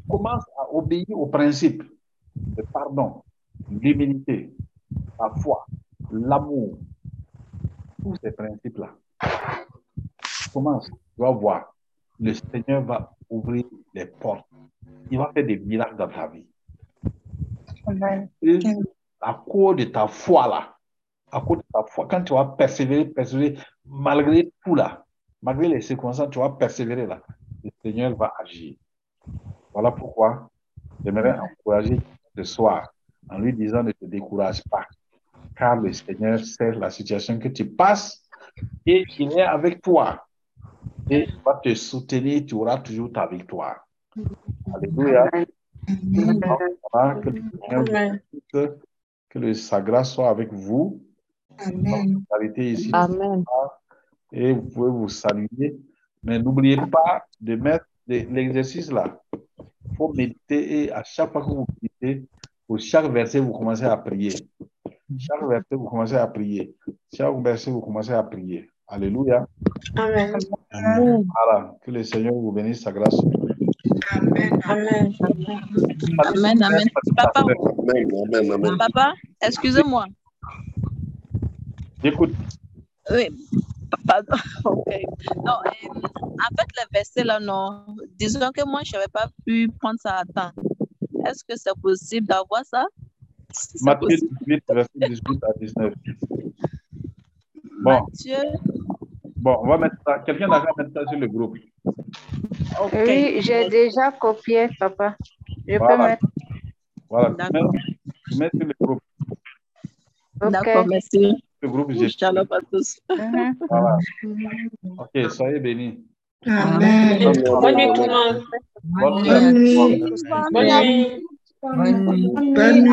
Speaker 2: Commence à obéir aux principes de pardon, l'humilité, la foi, l'amour, tous ces principes-là. Commence, tu vas voir. Le Seigneur va ouvrir les portes. Il va faire des miracles dans ta vie. Et à cause de ta foi là, à cause de ta foi, quand tu vas persévérer, persévérer, malgré tout là, malgré les circonstances, tu vas persévérer là, le Seigneur va agir. Voilà pourquoi j'aimerais encourager ce soir en lui disant ne te décourage pas, car le Seigneur sait la situation que tu passes et il est avec toi. Et il va te soutenir, tu auras toujours ta victoire. Alléluia. Que, le Seigneur que le- sa grâce soit avec vous.
Speaker 1: Amen.
Speaker 3: Amen.
Speaker 2: Et vous pouvez vous saluer. Mais n'oubliez pas de mettre l'exercice là. Il faut méditer et à chaque fois que vous méditez, pour chaque verset, vous commencez à prier. Chaque verset, vous commencez à prier. Chaque verset, vous commencez à prier. Alléluia.
Speaker 1: Amen.
Speaker 2: Voilà. Que le Seigneur vous bénisse sa grâce.
Speaker 1: Amen. Amen.
Speaker 6: Amen, amen. Papa,
Speaker 4: Amen, amen, amen.
Speaker 6: papa, excusez-moi.
Speaker 2: J'écoute.
Speaker 6: Oui, pardon. Ok. Non, euh, en fait, le verset là, non. Disons que moi, je n'avais pas pu prendre ça à temps. Est-ce que c'est possible d'avoir ça? Si c'est
Speaker 2: Matthieu
Speaker 6: possible.
Speaker 2: 18, verset 18 à 19. Bon, bon, on va mettre ça. Quelqu'un a mettre ça sur le groupe.
Speaker 7: Oui, j'ai déjà copié, papa. Je peux
Speaker 2: Voilà.
Speaker 7: mettre.
Speaker 2: Voilà. Mets, mets sur le groupe.
Speaker 6: D'accord, merci.
Speaker 2: Le groupe, j'ai.
Speaker 6: Shalom à tous.
Speaker 7: Mhm.
Speaker 2: Voilà. Ok, soyez bénis.
Speaker 1: Amen.
Speaker 4: Bonne nuit tout le monde.
Speaker 2: Bonne
Speaker 1: Bonne nuit.
Speaker 4: Bonne nuit.
Speaker 1: Bonne nuit.
Speaker 8: Bonne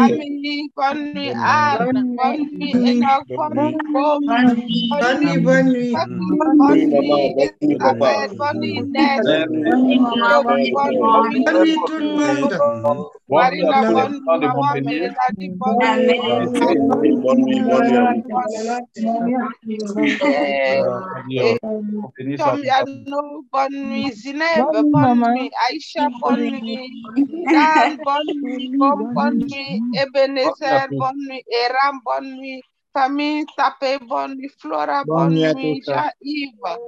Speaker 8: nuit, bonne nuit, Anne. Bonne nuit, Enoch. Bonne nuit, Bob.
Speaker 1: Bonne nuit. Bonne nuit. Bonne nuit.
Speaker 8: Bonne
Speaker 4: Oui, maman,
Speaker 8: nuit,
Speaker 4: bonne nuit, papa.
Speaker 8: Elisabeth. Bonne nuit, Ned.
Speaker 1: Bonne nuit tout le monde.
Speaker 2: Bonne
Speaker 8: Marina, Tomiano, Bonmi, Zineb,
Speaker 6: nuit.
Speaker 8: Aisha,